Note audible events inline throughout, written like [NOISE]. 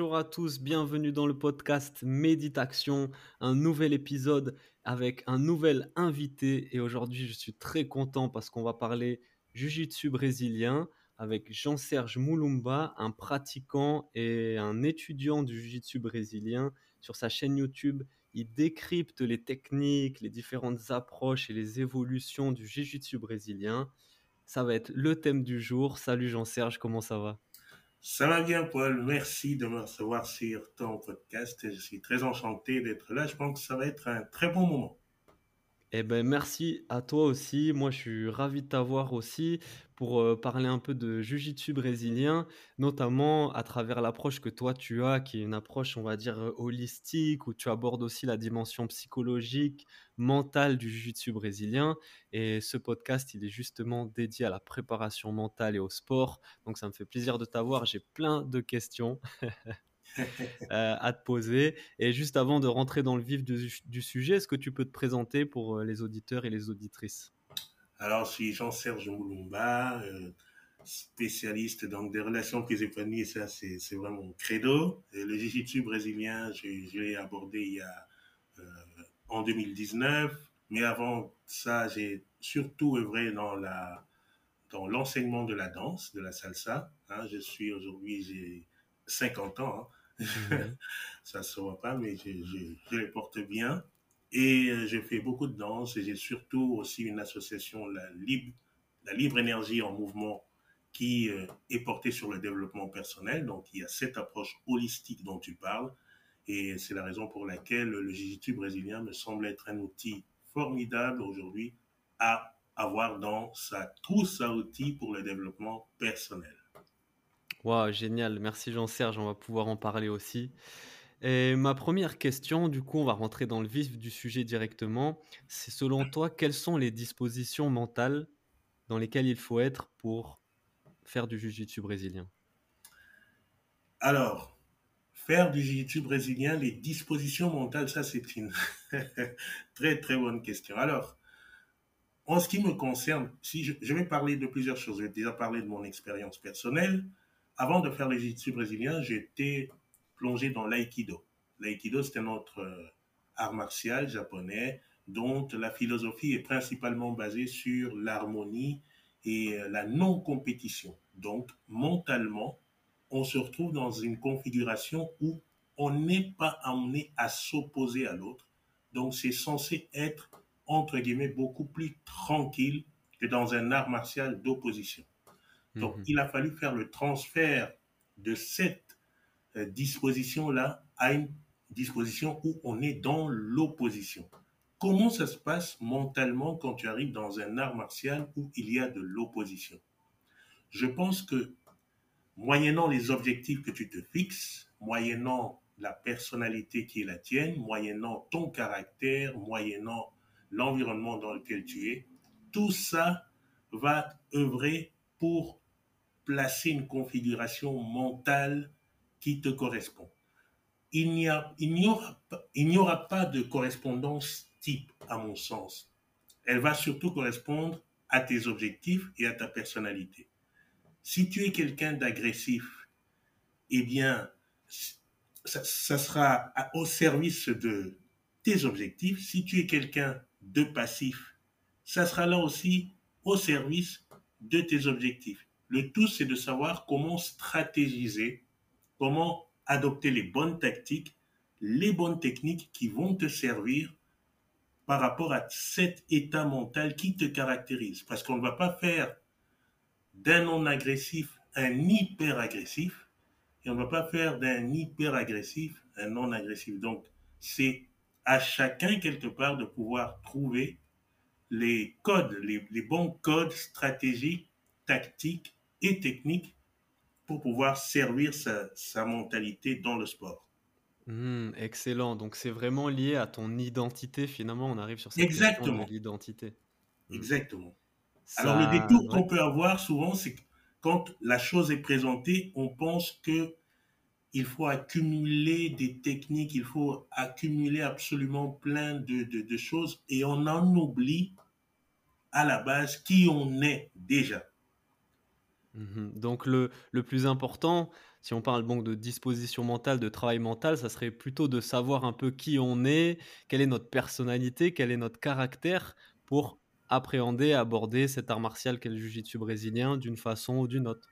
Bonjour à tous, bienvenue dans le podcast Méditation, un nouvel épisode avec un nouvel invité et aujourd'hui je suis très content parce qu'on va parler Jiu-Jitsu brésilien avec Jean-Serge Moulumba, un pratiquant et un étudiant du Jiu-Jitsu brésilien sur sa chaîne YouTube. Il décrypte les techniques, les différentes approches et les évolutions du Jiu-Jitsu brésilien. Ça va être le thème du jour. Salut Jean-Serge, comment ça va? Ça va bien, Paul. Merci de me recevoir sur ton podcast. Je suis très enchanté d'être là. Je pense que ça va être un très bon moment. Eh ben, merci à toi aussi. Moi, je suis ravi de t'avoir aussi pour euh, parler un peu de Jiu-Jitsu brésilien, notamment à travers l'approche que toi tu as, qui est une approche, on va dire, euh, holistique, où tu abordes aussi la dimension psychologique, mentale du Jiu-Jitsu brésilien. Et ce podcast, il est justement dédié à la préparation mentale et au sport. Donc, ça me fait plaisir de t'avoir. J'ai plein de questions. [LAUGHS] [LAUGHS] Euh, à te poser. Et juste avant de rentrer dans le vif du, sujet, est-ce que tu peux te présenter pour euh, les auditeurs et les auditrices? Alors, je suis Jean-Serge Moulumba, euh, spécialiste donc des relations plus épanouies, ça c'est vraiment mon credo. le jiu-jitsu brésilien, je, l'ai abordé il y a, en 2019, mais avant ça, j'ai surtout œuvré dans la dans l'enseignement de la danse, de la salsa. Hein. je suis aujourd'hui, j'ai 50 ans. Hein. [LAUGHS] Ça se voit pas, mais je, je, les porte bien. Et euh, je fais beaucoup de danse et j'ai surtout aussi une association, la Libre, Énergie en Mouvement, qui euh, est portée sur le développement personnel. Donc, il y a cette approche holistique dont tu parles. Et c'est la raison pour laquelle le jiu brésilien me semble être un outil formidable aujourd'hui à avoir dans sa trousse à outils pour le développement personnel. Wow, génial. Merci Jean-Serge, on va pouvoir en parler aussi. Et ma première question, du coup, on va rentrer dans le vif du sujet directement. C'est selon toi, quelles sont les dispositions mentales dans lesquelles il faut être pour faire du jiu-jitsu brésilien? Alors, faire du jiu-jitsu brésilien, les dispositions mentales, ça c'est une [LAUGHS] très très bonne question. Alors, en ce qui me concerne, si je, je vais parler de plusieurs choses. Je vais déjà parler de mon expérience personnelle avant de faire le jiu-jitsu brésilien, j'étais plongé dans l'aïkido. L'aïkido, c'est un autre euh, art martial japonais dont la philosophie est principalement basée sur l'harmonie et euh, la non-compétition. Donc, mentalement, on se retrouve dans une configuration où on n'est pas amené à s'opposer à l'autre. Donc, c'est censé être, entre guillemets, beaucoup plus tranquille que dans un art martial d'opposition. Donc, mhm. il a fallu faire le transfert de cette euh, disposition-là à une disposition où on est dans l'opposition. Comment ça se passe mentalement quand tu arrives dans un art martial où il y a de l'opposition? Je pense que moyennant les objectifs que tu te fixes, moyennant la personnalité qui est la tienne, moyennant ton caractère, moyennant l'environnement dans lequel tu es, tout ça va œuvrer pour placer une configuration mentale qui te correspond. Il n'y aura, pas de correspondance type, à mon sens. Elle va surtout correspondre à tes objectifs et à ta personnalité. Si tu es quelqu'un d'agressif, eh bien, ça, sera au service de tes objectifs. Si tu es quelqu'un de passif, ça sera là aussi au service de tes objectifs. Le tout, c'est de savoir comment stratégiser, comment adopter les bonnes tactiques, les bonnes techniques qui vont te servir par rapport à cet état mental qui te caractérise. Parce qu'on ne va pas faire d'un non-agressif un hyper-agressif et on ne va pas faire d'un hyper-agressif un non-agressif. Donc, c'est à chacun quelque part de pouvoir trouver les codes, les, les bons codes stratégiques, tactiques et technique pour pouvoir servir sa, mentalité dans le sport. Mmh, excellent. Donc c'est vraiment lié à ton identité. Finalement, on arrive sur cette question de l'identité. Mmh. Exactement. Alors le détour qu'on peut avoir souvent, c'est quand la chose est présentée, on pense que il faut accumuler des techniques, il faut accumuler absolument plein de, de choses et on en oublie à la base qui on est déjà. Mmh Donc le, le, plus important, si on parle donc de disposition mentale, de travail mental, ça serait plutôt de savoir un peu qui on est, quelle est notre personnalité, quel est notre caractère pour appréhender, aborder cet art martial qu'est le jiu-jitsu brésilien d'une façon ou d'une autre.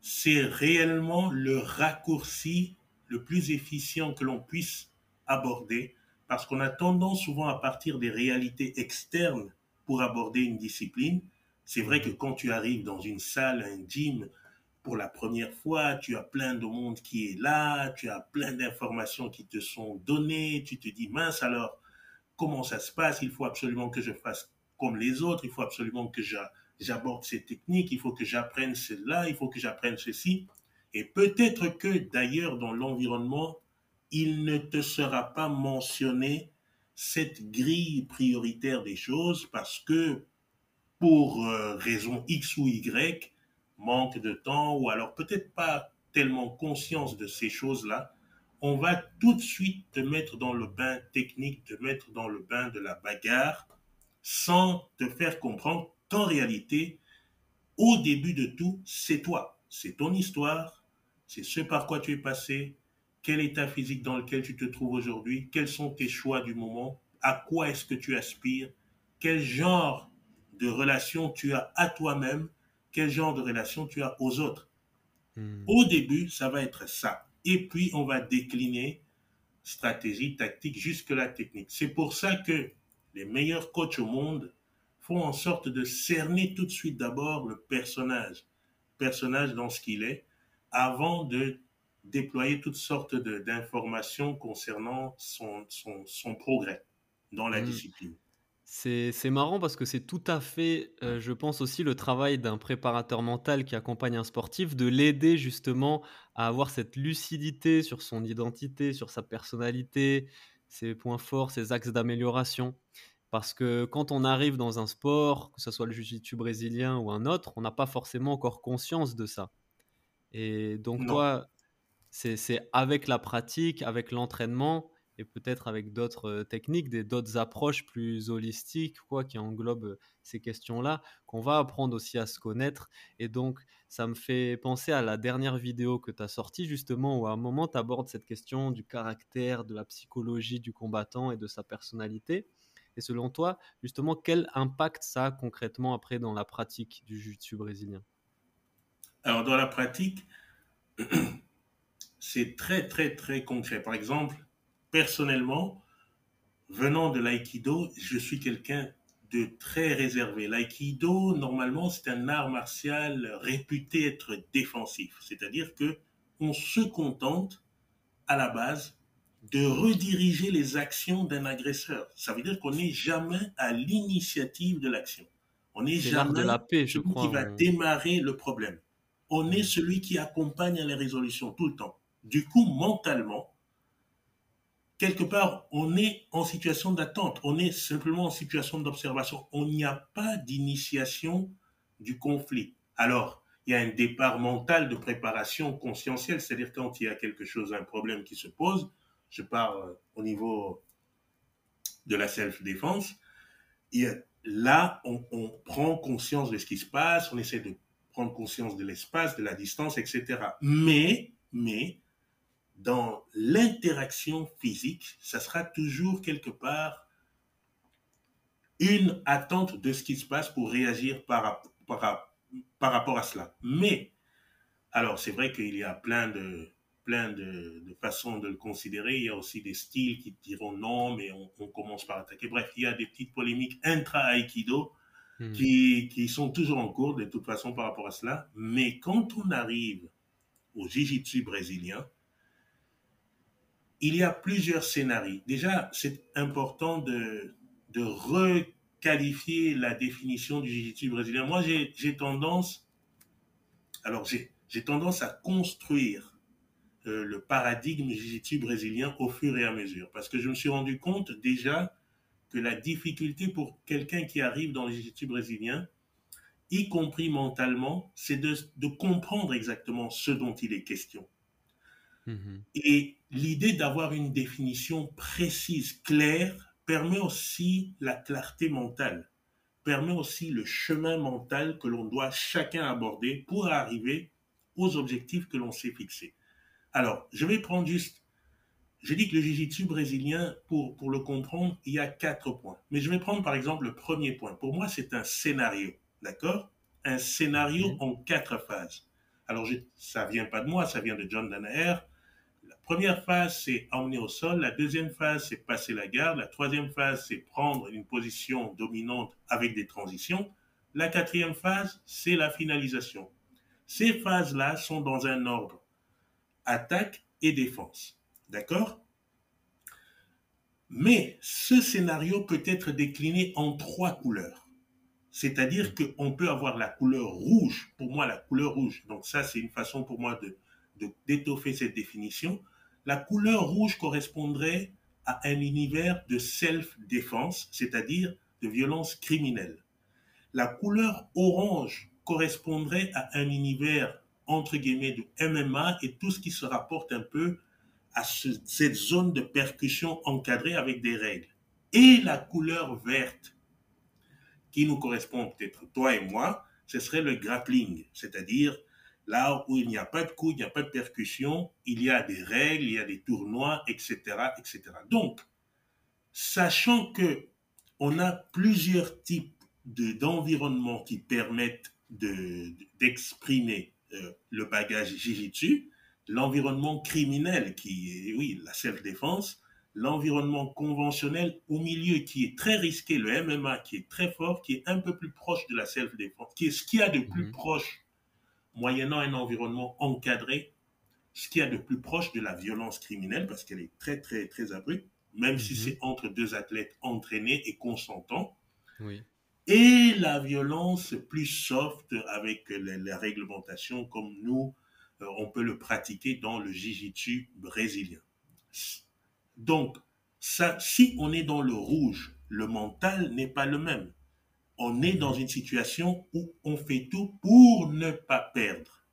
C'est réellement le raccourci le plus efficient que l'on puisse aborder parce qu'on a tendance souvent à partir des réalités externes pour aborder une discipline. C'est vrai que quand tu arrives dans une salle, un gym, pour la première fois, tu as plein de monde qui est là, tu as plein d'informations qui te sont données, tu te dis, mince alors, comment ça se passe? Il faut absolument que je fasse comme les autres, il faut absolument que j'aborde ces techniques, il faut que j'apprenne cela, il faut que j'apprenne ceci. Et peut-être que d'ailleurs dans l'environnement, il ne te sera pas mentionné cette grille prioritaire des choses parce que pour euh, raison X ou Y, manque de temps ou alors peut-être pas tellement conscience de ces choses-là, on va tout de suite te mettre dans le bain technique, te mettre dans le bain de la bagarre sans te faire comprendre qu'en réalité, au début de tout, c'est toi, c'est ton histoire, c'est ce par quoi tu es passé, quel état physique dans lequel tu te trouves aujourd'hui, quels sont tes choix du moment, à quoi est-ce que tu aspires, quel genre de relation tu as à toi-même, quel genre de relation tu as aux autres. Hmm. Au début, ça va être ça. Et puis, on va décliner stratégie, tactique, jusque la technique. C'est pour ça que les meilleurs coachs au monde font en sorte de cerner tout de suite d'abord le personnage, personnage dans ce qu'il est, avant de déployer toutes sortes d'informations concernant son, son, progrès dans la mmh. discipline. C'est marrant parce que c'est tout à fait, euh, je pense aussi, le travail d'un préparateur mental qui accompagne un sportif, de l'aider justement à avoir cette lucidité sur son identité, sur sa personnalité, ses points forts, ses axes d'amélioration. Parce que quand on arrive dans un sport, que ce soit le jiu-jitsu brésilien ou un autre, on n'a pas forcément encore conscience de ça. Et donc toi, c'est avec la pratique, avec l'entraînement et peut-être avec d'autres euh, techniques, d'autres approches plus holistiques, quoi, qui englobent euh, ces questions-là, qu'on va apprendre aussi à se connaître. Et donc, ça me fait penser à la dernière vidéo que tu as sortie, justement, où à un moment, tu abordes cette question du caractère, de la psychologie du combattant et de sa personnalité. Et selon toi, justement, quel impact ça a concrètement après dans la pratique du jiu-jitsu brésilien? Alors, dans la pratique, [CLEARS THROAT] c'est très, très, très concret. Par exemple, personnellement, venant de l'aïkido, je suis quelqu'un de très réservé. L'aïkido, normalement, c'est un art martial réputé être défensif. C'est-à-dire que on se contente, à la base, de rediriger les actions d'un agresseur. Ça veut dire qu'on n'est jamais à l'initiative de l'action. On n'est jamais de la paix, je celui crois, qui va démarrer le problème. On est celui qui accompagne les résolutions tout le temps. Du coup, mentalement, quelque part, on est en situation d'attente, on est simplement en situation d'observation. On n'y a pas d'initiation du conflit. Alors, il y a un départ mental de préparation conscientielle, c'est-à-dire quand il y a quelque chose, un problème qui se pose, je pars euh, au niveau de la self-défense, là, on, on prend conscience de ce qui se passe, on essaie de prendre conscience de l'espace, de la distance, etc. Mais, mais, dans l'interaction physique, ça sera toujours quelque part une attente de ce qui se passe pour réagir par, par, par rapport à cela. Mais, alors c'est vrai qu'il y a plein de, plein de, façons de le considérer. Il y a aussi des styles qui diront non, mais on, commence par attaquer. Bref, il y a des petites polémiques intra-aikido hmm. qui, qui sont toujours en cours de toute façon par rapport à cela. Mais quand on arrive au jiu-jitsu brésilien, il y a plusieurs scénarios. Déjà, c'est important de, de requalifier la définition du jiu-jitsu brésilien. Moi, j'ai tendance Alors, j'ai tendance à construire euh, le paradigme jiu brésilien au fur et à mesure. Parce que je me suis rendu compte déjà que la difficulté pour quelqu'un qui arrive dans le jiu brésilien, y compris mentalement, c'est de, comprendre exactement ce dont il est question. Mhm. Et l'idée d'avoir une définition précise, claire, permet aussi la clarté mentale, permet aussi le chemin mental que l'on doit chacun aborder pour arriver aux objectifs que l'on s'est fixés. Alors, je vais prendre juste, je dis que le jiu-jitsu brésilien, pour, pour le comprendre, il y a quatre points. Mais je vais prendre par exemple le premier point. Pour moi, c'est un scénario, d'accord? Un scénario en quatre phases. Alors, je, ça vient pas de moi, ça vient de John Danaher. Première phase, c'est emmener au sol. La deuxième phase, c'est passer la garde. La troisième phase, c'est prendre une position dominante avec des transitions. La quatrième phase, c'est la finalisation. Ces phases-là sont dans un ordre attaque et défense. D'accord? Mais ce scénario peut être décliné en trois couleurs. C'est-à-dire qu'on peut avoir la couleur rouge, pour moi la couleur rouge, donc ça c'est une façon pour moi de d'étoffer cette définition. La couleur rouge correspondrait à un univers de self-défense, c'est-à-dire de violence criminelle. La couleur orange correspondrait à un univers entre guillemets, de MMA et tout ce qui se rapporte un peu à cette zone de percussion encadrée avec des règles. Et la couleur verte, qui nous correspond peut-être toi et moi, ce serait le grappling, c'est-à-dire là où il n'y a pas de coups, il n'y a pas de percussion, il y a des règles, il y a des tournois, etc., etc. Donc, sachant que on a plusieurs types d'environnements qui permettent d'exprimer euh, le bagage Jijitsu, l'environnement criminel qui est, oui, la self-défense, l'environnement conventionnel au milieu qui est très risqué, le MMA qui est très fort, qui est un peu plus proche de la self-défense, qui est ce qu'il y a de plus mhm. proche, moyennant un environnement encadré, ce qu'il y a de plus proche de la violence criminelle, parce qu'elle est très, très, très abrupte, même si mhm. c'est entre deux athlètes entraînés et consentants. Oui et la violence plus soft avec la, réglementation comme nous, euh, on peut le pratiquer dans le jiu-jitsu brésilien. Donc, ça, si on est dans le rouge, le mental n'est pas le même. On est dans une situation où on fait tout pour ne pas perdre.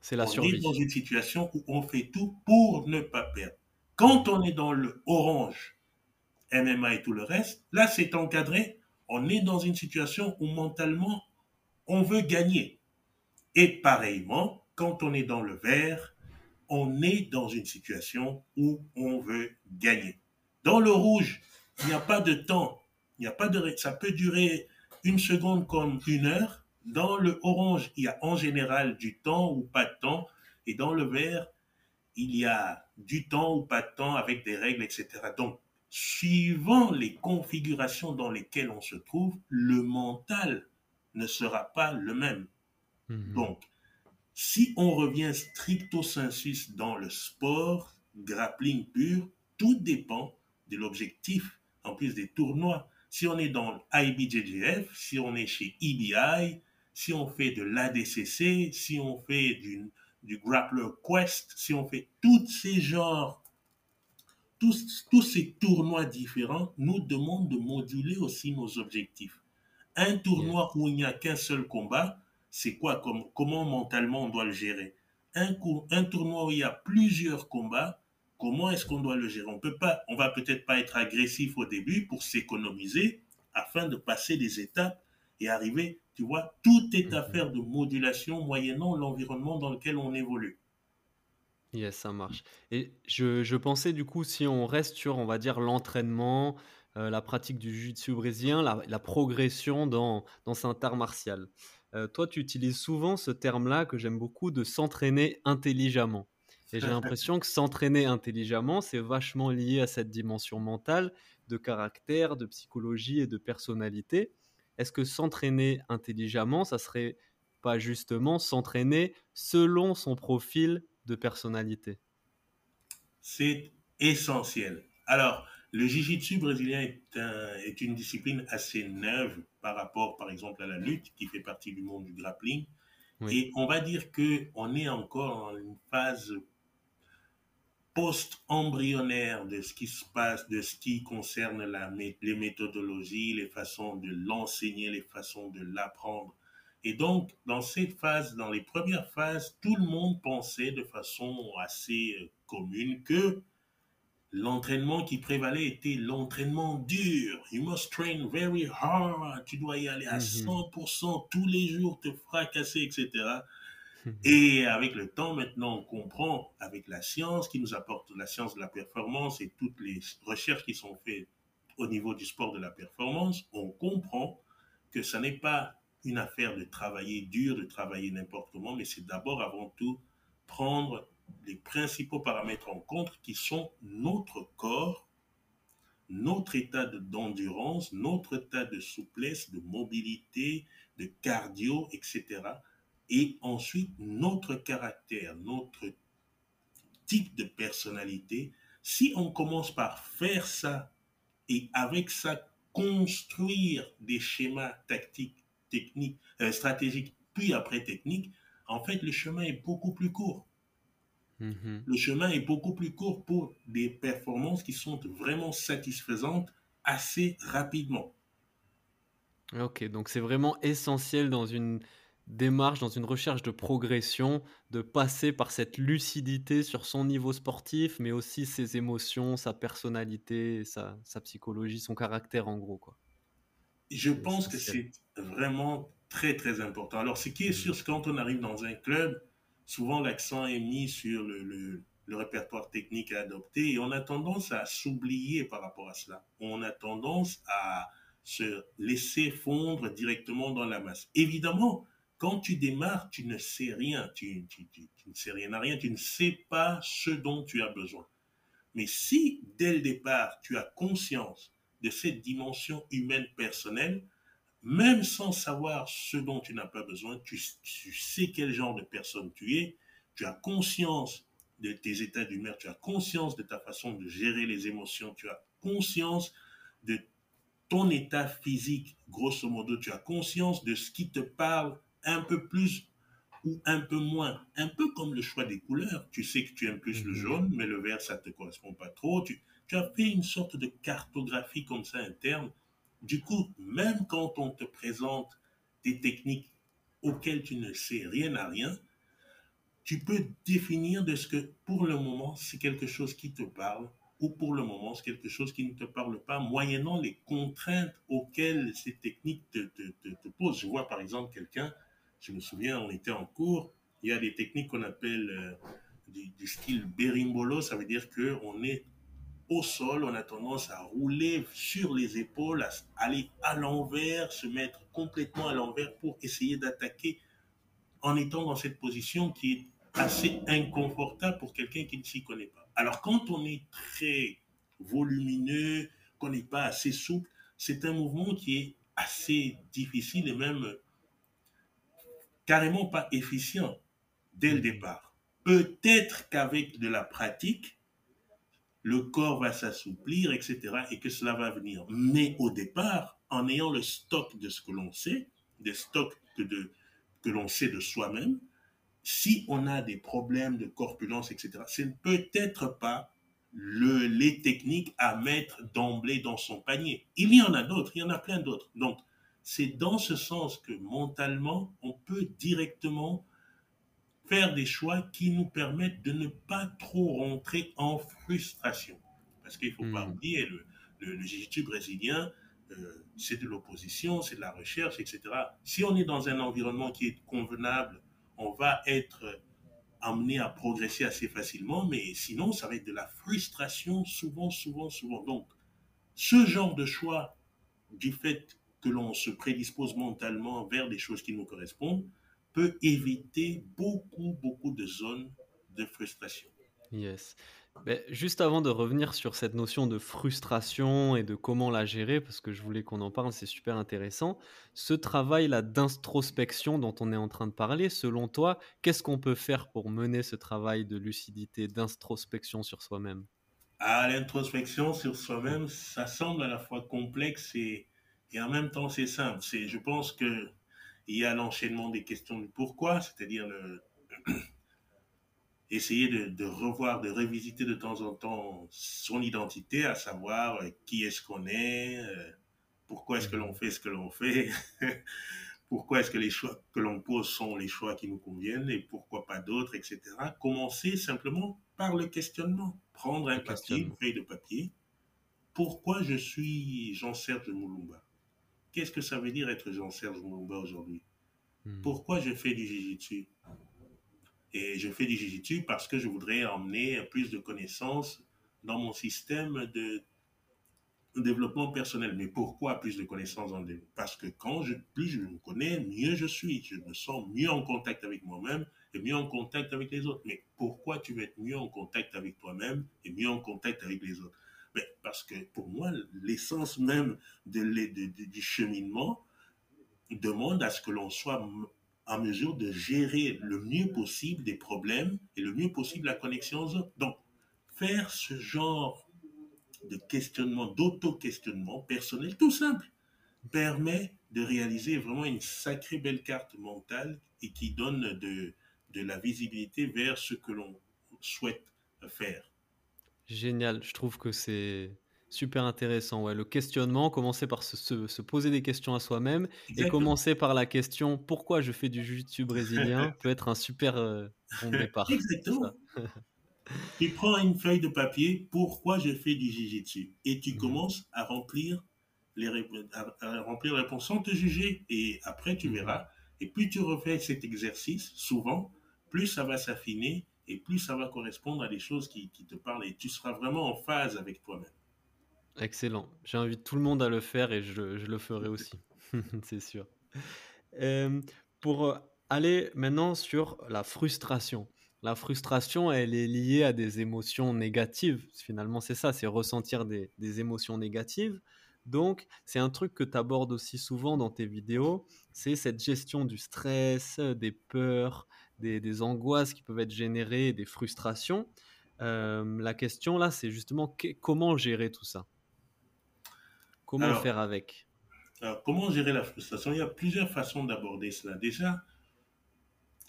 C'est la survie. On est dans une situation où on fait tout pour ne pas perdre. Quand on est dans le orange, MMA et tout le reste, là c'est encadré on est dans une situation où mentalement, on veut gagner. Et pareillement, quand on est dans le vert, on est dans une situation où on veut gagner. Dans le rouge, il n'y a pas de temps. Il n'y a pas de, ça peut durer une seconde comme une heure. Dans le orange, il y a en général du temps ou pas de temps. Et dans le vert, il y a du temps ou pas de temps avec des règles, etc. Donc, suivant les configurations dans lesquelles on se trouve, le mental ne sera pas le même. Mhm. Donc, si on revient stricto sensus dans le sport, grappling pur, tout dépend de l'objectif, en plus des tournois. Si on est dans l'IBJJF, si on est chez EBI, si on fait de l'ADCC, si on fait du, du Grappler Quest, si on fait tous ces genres tous, ces tournois différents nous demandent de moduler aussi nos objectifs. Un tournoi où il n'y a qu'un seul combat, c'est quoi? Comme, Comment mentalement on doit le gérer? Un, un tournoi où il y a plusieurs combats, comment est-ce qu'on doit le gérer? On peut pas, on va peut-être pas être agressif au début pour s'économiser afin de passer des étapes et arriver. Tu vois, tout est mm-hmm. affaire de modulation moyennant l'environnement dans lequel on évolue. Yes, ça marche. Et je, je pensais du coup, si on reste sur, on va dire, l'entraînement, euh, la pratique du jiu-jitsu brésilien, la, la progression dans, dans cet art martial. Euh, toi, tu utilises souvent ce terme-là que j'aime beaucoup de s'entraîner intelligemment. Et j'ai l'impression que s'entraîner intelligemment, c'est vachement lié à cette dimension mentale, de caractère, de psychologie et de personnalité. Est-ce que s'entraîner intelligemment, ça serait pas justement s'entraîner selon son profil de personnalité? C'est essentiel. Alors, le jiu-jitsu brésilien est, est, une discipline assez neuve par rapport, par exemple, à la lutte, qui fait partie du monde du grappling. Et on va dire qu'on est encore en une phase post-embryonnaire de ce qui se passe, de ce qui concerne la, les méthodologies, les façons de l'enseigner, les façons de l'apprendre. Et donc, dans cette phase, dans les premières phases, tout le monde pensait de façon assez euh, commune que l'entraînement qui prévalait était l'entraînement dur. You must train very hard. Tu dois y aller à 100% mm-hmm. tous les jours, te fracasser, etc. Mm-hmm. Et avec le temps, maintenant, on comprend, avec la science qui nous apporte la science de la performance et toutes les recherches qui sont faites au niveau du sport de la performance, on comprend que ce n'est pas une affaire de travailler dur, de travailler n'importe comment, mais c'est d'abord, avant tout, prendre les principaux paramètres en compte qui sont notre corps, notre état d'endurance, notre état de souplesse, de mobilité, de cardio, etc. Et ensuite, notre caractère, notre type de personnalité. Si on commence par faire ça et avec ça construire des schémas tactiques, techniques, euh, stratégiques, puis après techniques, en fait, le chemin est beaucoup plus court. Mhm. Le chemin est beaucoup plus court pour des performances qui sont vraiment satisfaisantes assez rapidement. Ok, donc c'est vraiment essentiel dans une démarche, dans une recherche de progression, de passer par cette lucidité sur son niveau sportif, mais aussi ses émotions, sa personnalité, sa, psychologie, son caractère en gros. Quoi. Je pense que c'est vraiment très très important. Alors ce qui est sûr, c'est quand on arrive dans un club, souvent l'accent est mis sur le, répertoire technique à adopter et on a tendance à s'oublier par rapport à cela. On a tendance à se laisser fondre directement dans la masse. Évidemment, quand tu démarres, tu ne sais rien, tu, ne sais rien à rien, tu ne sais pas ce dont tu as besoin. Mais si, dès le départ, tu as conscience de cette dimension humaine personnelle, même sans savoir ce dont tu n'as pas besoin, tu, sais quel genre de personne tu es, tu as conscience de tes états d'humeur, tu as conscience de ta façon de gérer les émotions, tu as conscience de ton état physique, grosso modo, tu as conscience de ce qui te parle un peu plus ou un peu moins, un peu comme le choix des couleurs. Tu sais que tu aimes plus le mhm. jaune, mais le vert, ça ne te correspond pas trop. Tu, tu as fait une sorte de cartographie comme ça interne du coup, même quand on te présente des techniques auxquelles tu ne sais rien à rien, tu peux définir de ce que pour le moment c'est quelque chose qui te parle ou pour le moment c'est quelque chose qui ne te parle pas, moyennant les contraintes auxquelles ces techniques te, posent. Je vois par exemple quelqu'un, je me souviens, on était en cours, il y a des techniques qu'on appelle euh, du, du, style berimbolo, ça veut dire qu'on est au sol, on a tendance à rouler sur les épaules, à aller à l'envers, se mettre complètement à l'envers pour essayer d'attaquer en étant dans cette position qui est assez inconfortable pour quelqu'un qui ne s'y connaît pas. Alors quand on est très volumineux, qu'on n'est pas assez souple, c'est un mouvement qui est assez difficile et même carrément pas efficient dès le départ. Peut-être qu'avec de la pratique, le corps va s'assouplir, etc., et que cela va venir. Mais au départ, en ayant le stock de ce que l'on sait, des stocks que, de, que l'on sait de soi-même, si on a des problèmes de corpulence, etc., ce ne peut être pas le, les techniques à mettre d'emblée dans son panier. Il y en a d'autres, il y en a plein d'autres. Donc, c'est dans ce sens que mentalement, on peut directement faire des choix qui nous permettent de ne pas trop rentrer en frustration. Parce qu'il ne faut pas hmm. oublier, le, le, jiu brésilien, euh, c'est de l'opposition, c'est de la recherche, etc. Si on est dans un environnement qui est convenable, on va être amené à progresser assez facilement, mais sinon, ça va être de la frustration souvent, souvent, souvent. Donc, ce genre de choix, du fait que l'on se prédispose mentalement vers des choses qui nous correspondent, peut éviter beaucoup, beaucoup de zones de frustration. Yes. Mais juste avant de revenir sur cette notion de frustration et de comment la gérer, parce que je voulais qu'on en parle, c'est super intéressant, ce travail-là d'introspection dont on est en train de parler, selon toi, qu'est-ce qu'on peut faire pour mener ce travail de lucidité, d'introspection sur soi-même? Ah, L'introspection sur soi-même, ça semble à la fois complexe et, et en même temps c'est simple. Je pense que il y a l'enchaînement des questions du pourquoi, c'est-à-dire le, [CLEARS THROAT] essayer de, revoir, de revisiter de temps en temps son identité, à savoir euh, qui est-ce qu'on est, euh, pourquoi est-ce que l'on fait ce que l'on fait, [LAUGHS] pourquoi est-ce que les choix que l'on pose sont les choix qui nous conviennent et pourquoi pas d'autres, etc. Commencer simplement par le questionnement. Prendre un papier, une feuille de papier. Pourquoi je suis Jean-Serge Moulumba? Qu'est-ce que ça veut dire être Jean-Serge Moulumba aujourd'hui? Hmm. Pourquoi je fais du jiu-jitsu? Et je fais du jiu parce que je voudrais emmener plus de connaissances dans mon système de développement personnel. Mais pourquoi plus de connaissances en Parce que quand je, plus je me connais, mieux je suis. Je me sens mieux en contact avec moi-même et mieux en contact avec les autres. Mais pourquoi tu veux être mieux en contact avec toi-même et mieux en contact avec les autres? Mais Parce que pour moi, l'essence même du cheminement demande à ce que l'on soit en mesure de gérer le mieux possible des problèmes et le mieux possible la connexion aux autres. Donc, faire ce genre de questionnement, d'auto-questionnement personnel, tout simple, permet de réaliser vraiment une sacrée belle carte mentale et qui donne de la visibilité vers ce que l'on souhaite faire. Génial, je trouve que c'est Super intéressant, ouais. Le questionnement, commencer par se, poser des questions à soi-même et commencer par la question pourquoi je fais du jiu-jitsu brésilien [LAUGHS] peut être un super euh, bon départ. Exactement. [LAUGHS] tu prends une feuille de papier, pourquoi je fais du jiu-jitsu et tu mmh. commences à remplir les, à, remplir les réponses sans te juger et après tu mmh. verras. Et plus tu refais cet exercice, souvent, plus ça va s'affiner et plus ça va correspondre à des choses qui, qui te parlent et tu seras vraiment en phase avec toi-même. Excellent. J'invite tout le monde à le faire et je, le ferai [LAUGHS] aussi, [LAUGHS] c'est sûr. pour euh, aller maintenant sur la frustration. La frustration, elle est liée à des émotions négatives. Finalement, c'est ça, c'est ressentir des, émotions négatives. Donc, c'est un truc que tu abordes aussi souvent dans tes vidéos, c'est cette gestion du stress, des peurs, des, angoisses qui peuvent être générées, des frustrations. la question là, c'est justement comment gérer tout ça? Comment faire avec? Comment gérer la frustration? Il y a plusieurs façons d'aborder cela. Déjà,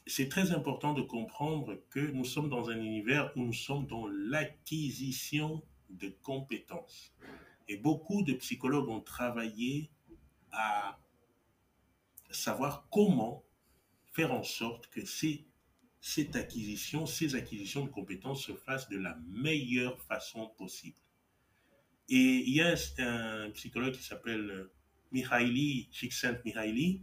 c'est très important de comprendre que nous sommes dans un univers où nous sommes dans l'acquisition de compétences. Et beaucoup de psychologues ont travaillé à savoir comment faire en sorte que cette acquisition, ces acquisitions de compétences se fassent de la meilleure façon possible. Et il y a un psychologue qui s'appelle euh, Mihaly Csikszentmihalyi,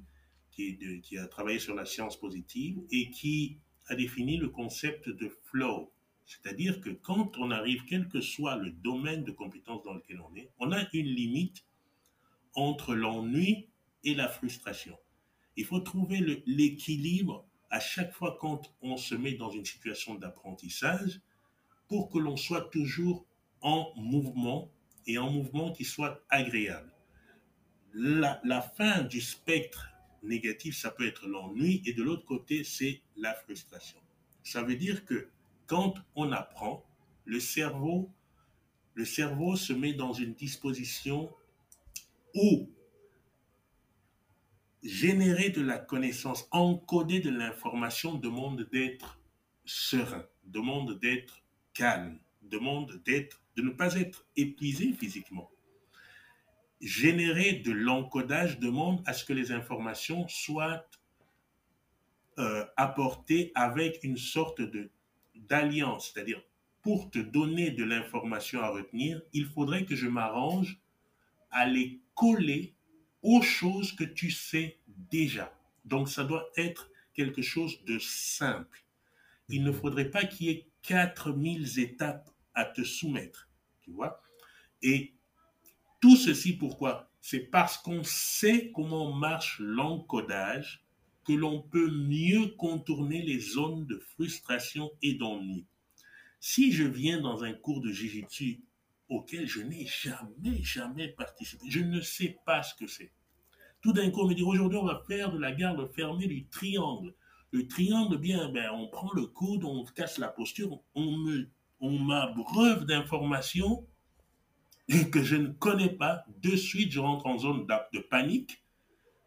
qui, qui a travaillé sur la science positive et qui a défini le concept de flow. C'est-à-dire que quand on arrive, quel que soit le domaine de compétence dans lequel on est, on a une limite entre l'ennui et la frustration. Il faut trouver l'équilibre à chaque fois quand on se met dans une situation d'apprentissage pour que l'on soit toujours en mouvement et en mouvement qui soit agréable. La, fin du spectre négatif, ça peut être l'ennui, et de l'autre côté, c'est la frustration. Ça veut dire que quand on apprend, le cerveau, le cerveau se met dans une disposition où générer de la connaissance, encoder de l'information demande d'être serein, demande d'être calme, demande d'être de ne pas être épuisé physiquement. Générer de l'encodage demande à ce que les informations soient euh, apportées avec une sorte de d'alliance, c'est-à-dire pour te donner de l'information à retenir, il faudrait que je m'arrange à les coller aux choses que tu sais déjà. Donc ça doit être quelque chose de simple. Il ne faudrait pas qu'il y ait 4000 étapes à te soumettre. Tu vois Et tout ceci, pourquoi? C'est parce qu'on sait comment marche l'encodage que l'on peut mieux contourner les zones de frustration et d'ennui. Si je viens dans un cours de Jiu-Jitsu auquel je n'ai jamais, jamais participé, je ne sais pas ce que c'est. Tout d'un coup, on me dit aujourd'hui, on va faire de la garde fermée du triangle. Le triangle, bien, ben, on prend le coude, on casse la posture, on me on m'abreuve d'informations que je ne connais pas. De suite, je rentre en zone de panique,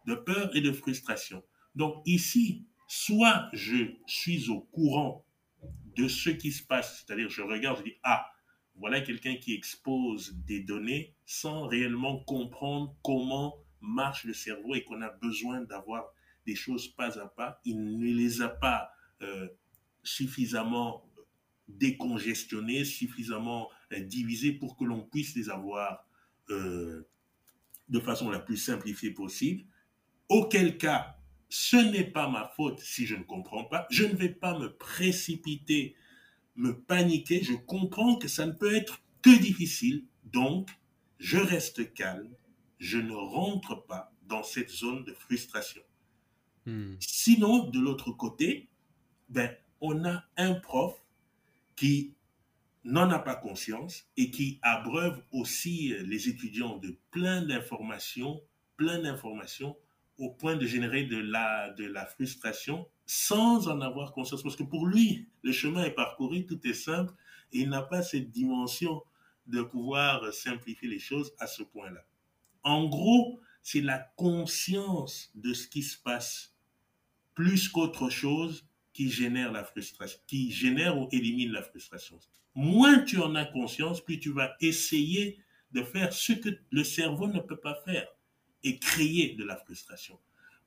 de peur et de frustration. Donc ici, soit je suis au courant de ce qui se passe, c'est-à-dire je regarde, je dis, ah, voilà quelqu'un qui expose des données sans réellement comprendre comment marche le cerveau et qu'on a besoin d'avoir des choses pas à pas. Il ne les a pas euh, suffisamment décongestionnées, suffisamment euh, divisées pour que l'on puisse les avoir euh, de façon la plus simplifiée possible. Auquel cas, ce n'est pas ma faute si je ne comprends pas. Je ne vais pas me précipiter, me paniquer. Je comprends que ça ne peut être que difficile. Donc, je reste calme. Je ne rentre pas dans cette zone de frustration. Hmm. Sinon, de l'autre côté, ben, on a un prof qui n'en a pas conscience et qui abreuve aussi euh, les étudiants de plein d'informations, plein d'informations au point de générer de la, de la frustration sans en avoir conscience. Parce que pour lui, le chemin est parcouru, tout est simple et il n'a pas cette dimension de pouvoir simplifier les choses à ce point-là. En gros, c'est la conscience de ce qui se passe plus qu'autre chose qui génère la frustration, qui génère ou élimine la frustration. Moins tu en as conscience, plus tu vas essayer de faire ce que le cerveau ne peut pas faire et créer de la frustration.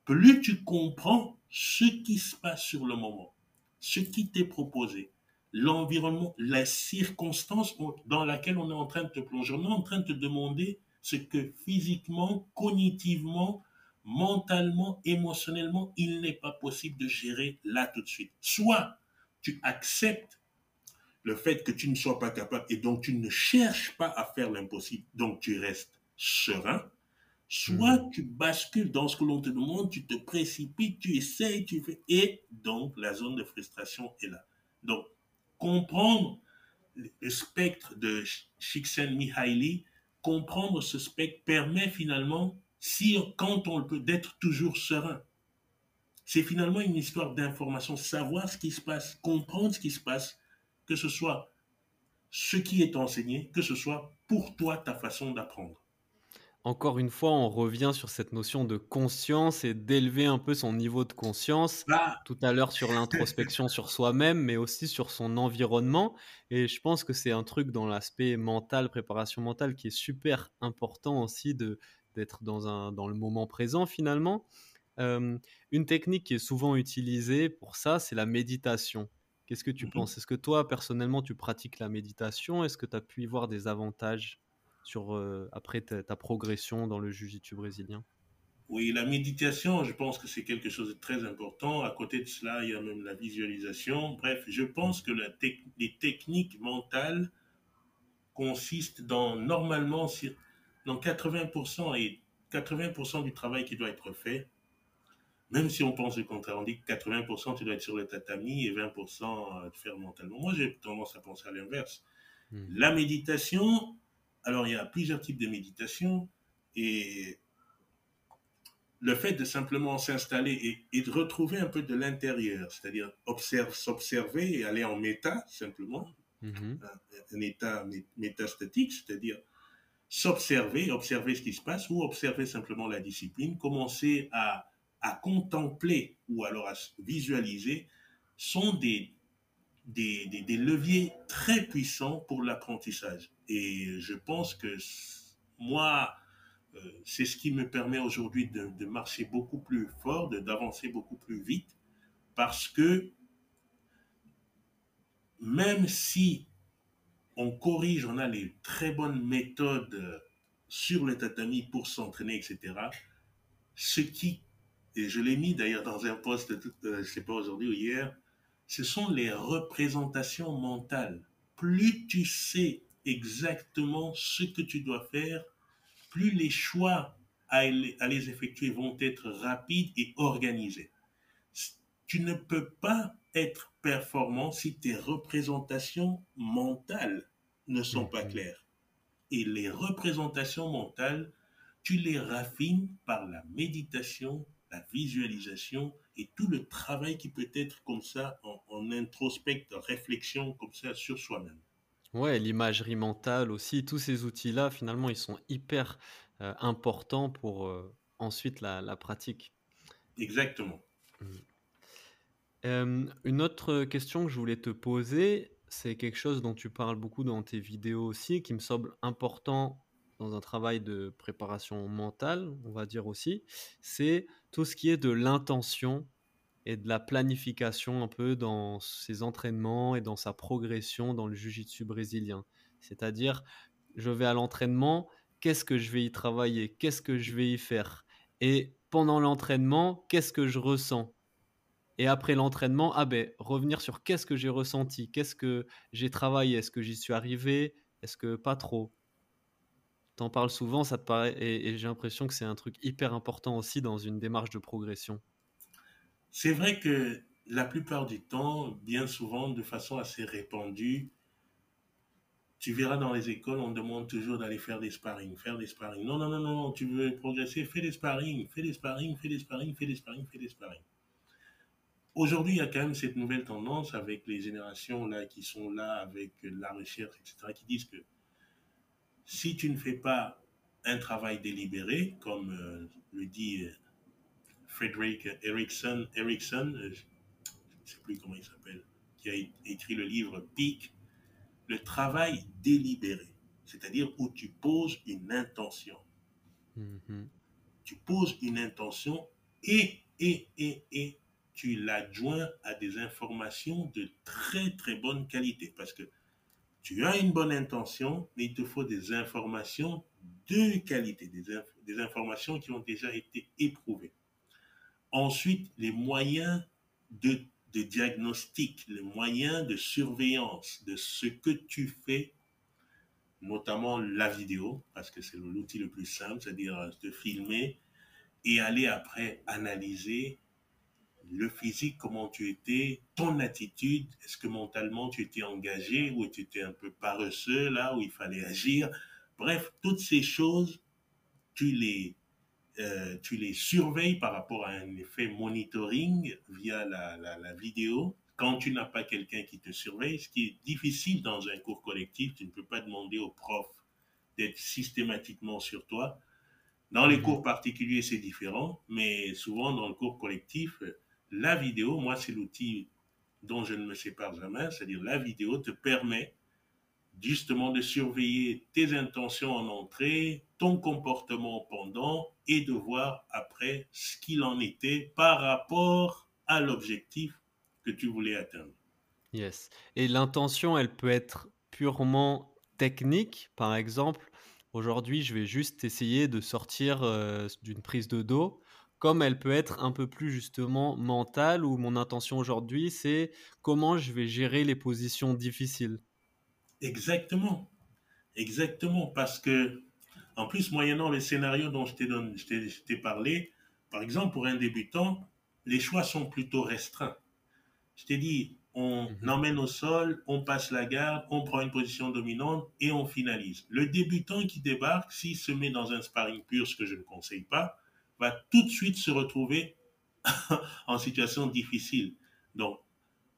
Plus tu comprends ce qui se passe sur le moment, ce qui t'est proposé, l'environnement, la circonstance dans laquelle on est en train de te plonger, on est en train de te demander ce que physiquement, cognitivement, mentalement, émotionnellement, il n'est pas possible de gérer là tout de suite. Soit tu acceptes le fait que tu ne sois pas capable et donc tu ne cherches pas à faire l'impossible, donc tu restes serein, soit hmm. tu bascules dans ce que l'on te demande, tu te précipites, tu essayes, tu fais, et donc la zone de frustration est là. Donc, comprendre le spectre de Csikszentmihalyi, comprendre ce spectre permet finalement si quand on peut d'être toujours serein. C'est finalement une histoire d'information, savoir ce qui se passe, comprendre ce qui se passe, que ce soit ce qui est enseigné, que ce soit pour toi ta façon d'apprendre. Encore une fois, on revient sur cette notion de conscience et d'élever un peu son niveau de conscience. Bah. Tout à l'heure sur l'introspection [LAUGHS] sur soi-même, mais aussi sur son environnement. Et je pense que c'est un truc dans l'aspect mental, préparation mentale, qui est super important aussi de d'être dans, un, dans le moment présent finalement. une technique qui est souvent utilisée pour ça, c'est la méditation. Qu'est-ce que tu mmh penses? Est-ce que toi, personnellement, tu pratiques la méditation? Est-ce que tu as pu y voir des avantages? Sur, après ta, progression dans le jiu-jitsu brésilien? Oui, la méditation, je pense que c'est quelque chose de très important. À côté de cela, il y a même la visualisation. Bref, je pense que la les techniques mentales consistent dans, normalement, donc 80% et 80% du travail qui doit être fait, même si on pense le contraire, on dit que 80% tu dois être sur le tatami et 20% de faire mentalement. Moi, j'ai tendance à penser à l'inverse. Hmm. La méditation, alors il y a plusieurs types de méditation et le fait de simplement s'installer et, de retrouver un peu de l'intérieur, c'est-à-dire observe, s'observer et aller en méta simplement, mm-hmm. un, un, état métastatique, c'est-à-dire s'observer, observer ce qui se passe ou observer simplement la discipline, commencer à, à contempler ou alors à visualiser sont des, des, des, leviers très puissants pour l'apprentissage. Et je pense que moi, euh, c'est ce qui me permet aujourd'hui de, marcher beaucoup plus fort, d'avancer beaucoup plus vite, parce que même si on corrige, on a les très bonnes méthodes sur le tatami pour s'entraîner, etc. Ce qui, et je l'ai mis d'ailleurs dans un poste, euh, je ne sais pas aujourd'hui ou hier, ce sont les représentations mentales. Plus tu sais exactement ce que tu dois faire, plus les choix à les effectuer vont être rapides et organisés. Tu ne peux pas être performant si tes représentations mentales ne sont pas mhm. claires. Et les représentations mentales, tu les raffines par la méditation, la visualisation et tout le travail qui peut être comme ça en, en introspect, réflexion comme ça sur soi-même. Ouais, l'imagerie mentale aussi, tous ces outils-là, finalement, ils sont hyper euh, importants pour euh, ensuite la, la pratique. Exactement. Mmh. une autre question que je voulais te poser, c'est quelque chose dont tu parles beaucoup dans tes vidéos aussi, qui me semble important dans un travail de préparation mentale, on va dire aussi, c'est tout ce qui est de l'intention et de la planification un peu dans ses entraînements et dans sa progression dans le jiu-jitsu brésilien. C'est-à-dire, je vais à l'entraînement, qu'est-ce que je vais y travailler, qu'est-ce que je vais y faire, et pendant l'entraînement, qu'est-ce que je ressens? Et après l'entraînement, ah ben, revenir sur qu'est-ce que j'ai ressenti, qu'est-ce que j'ai travaillé, est-ce que j'y suis arrivé, est-ce que pas trop? T'en parles souvent, ça te paraît, et j'ai l'impression que c'est un truc hyper important aussi dans une démarche de progression. C'est vrai que la plupart du temps, bien souvent, de façon assez répandue, tu verras dans les écoles, on demande toujours d'aller faire des sparring, faire des sparring. Non, non, non, non, tu veux progresser, fais des sparring, fais des sparring, fais des sparring, fais des sparring, fais des sparring. Aujourd'hui, il y a quand même cette nouvelle tendance avec les générations là qui sont là avec la recherche, etc., qui disent que si tu ne fais pas un travail délibéré, comme euh, le dit euh, Frederick Erickson, Erickson euh, je ne sais plus comment il s'appelle, qui a écrit le livre Peak, le travail délibéré, c'est-à-dire où tu poses une intention. Mm-hmm. Tu poses une intention et, et, et, et tu l'adjoins à des informations de très, très bonne qualité. Parce que tu as une bonne intention, mais il te faut des informations de qualité, des, des informations qui ont déjà été éprouvées. Ensuite, les moyens de, diagnostic, les moyens de surveillance de ce que tu fais, notamment la vidéo, parce que c'est l'outil le plus simple, c'est-à-dire te filmer et aller après analyser le physique, comment tu étais, ton attitude, est-ce que mentalement tu étais engagé ou tu étais un peu paresseux là où il fallait agir. Bref, toutes ces choses, tu les euh, tu les surveilles par rapport à un effet monitoring via la, la, vidéo. Quand tu n'as pas quelqu'un qui te surveille, ce qui est difficile dans un cours collectif, tu ne peux pas demander au prof d'être systématiquement sur toi. Dans les mhm. cours particuliers, c'est différent, mais souvent dans le cours collectif, la vidéo, moi, c'est l'outil dont je ne me sépare jamais, c'est-à-dire la vidéo te permet justement de surveiller tes intentions en entrée, ton comportement pendant et de voir après ce qu'il en était par rapport à l'objectif que tu voulais atteindre. Yes. Et l'intention, elle peut être purement technique. Par exemple, aujourd'hui, je vais juste essayer de sortir euh, d'une prise de dos, comme elle peut être un peu plus justement mentale, où mon intention aujourd'hui, c'est comment je vais gérer les positions difficiles. Exactement. Exactement. Parce que, en plus, moyennant les scénarios dont je t'ai parlé, par exemple, pour un débutant, les choix sont plutôt restreints. Je t'ai dit, on mhm. emmène au sol, on passe la garde, on prend une position dominante et on finalise. Le débutant qui débarque, s'il se met dans un sparring pur, ce que je ne conseille pas, va tout de suite se retrouver [LAUGHS] en situation difficile. Donc,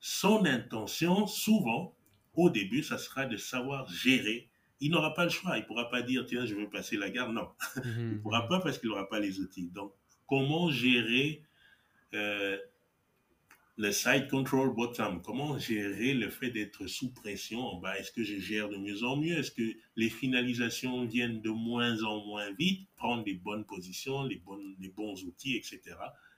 son intention, souvent, au début, ça sera de savoir gérer. Il n'aura pas le choix. Il ne pourra pas dire, tiens, je veux passer la garde. Non. Mhm, il ne pourra pas parce qu'il n'aura pas les outils. Donc, comment gérer euh, le side control bottom? Comment gérer le fait d'être sous pression? En bas Est-ce que je gère de mieux en mieux? Est-ce que les finalisations viennent de moins en moins vite? Prendre les bonnes positions, les, bonnes, les bons outils, etc.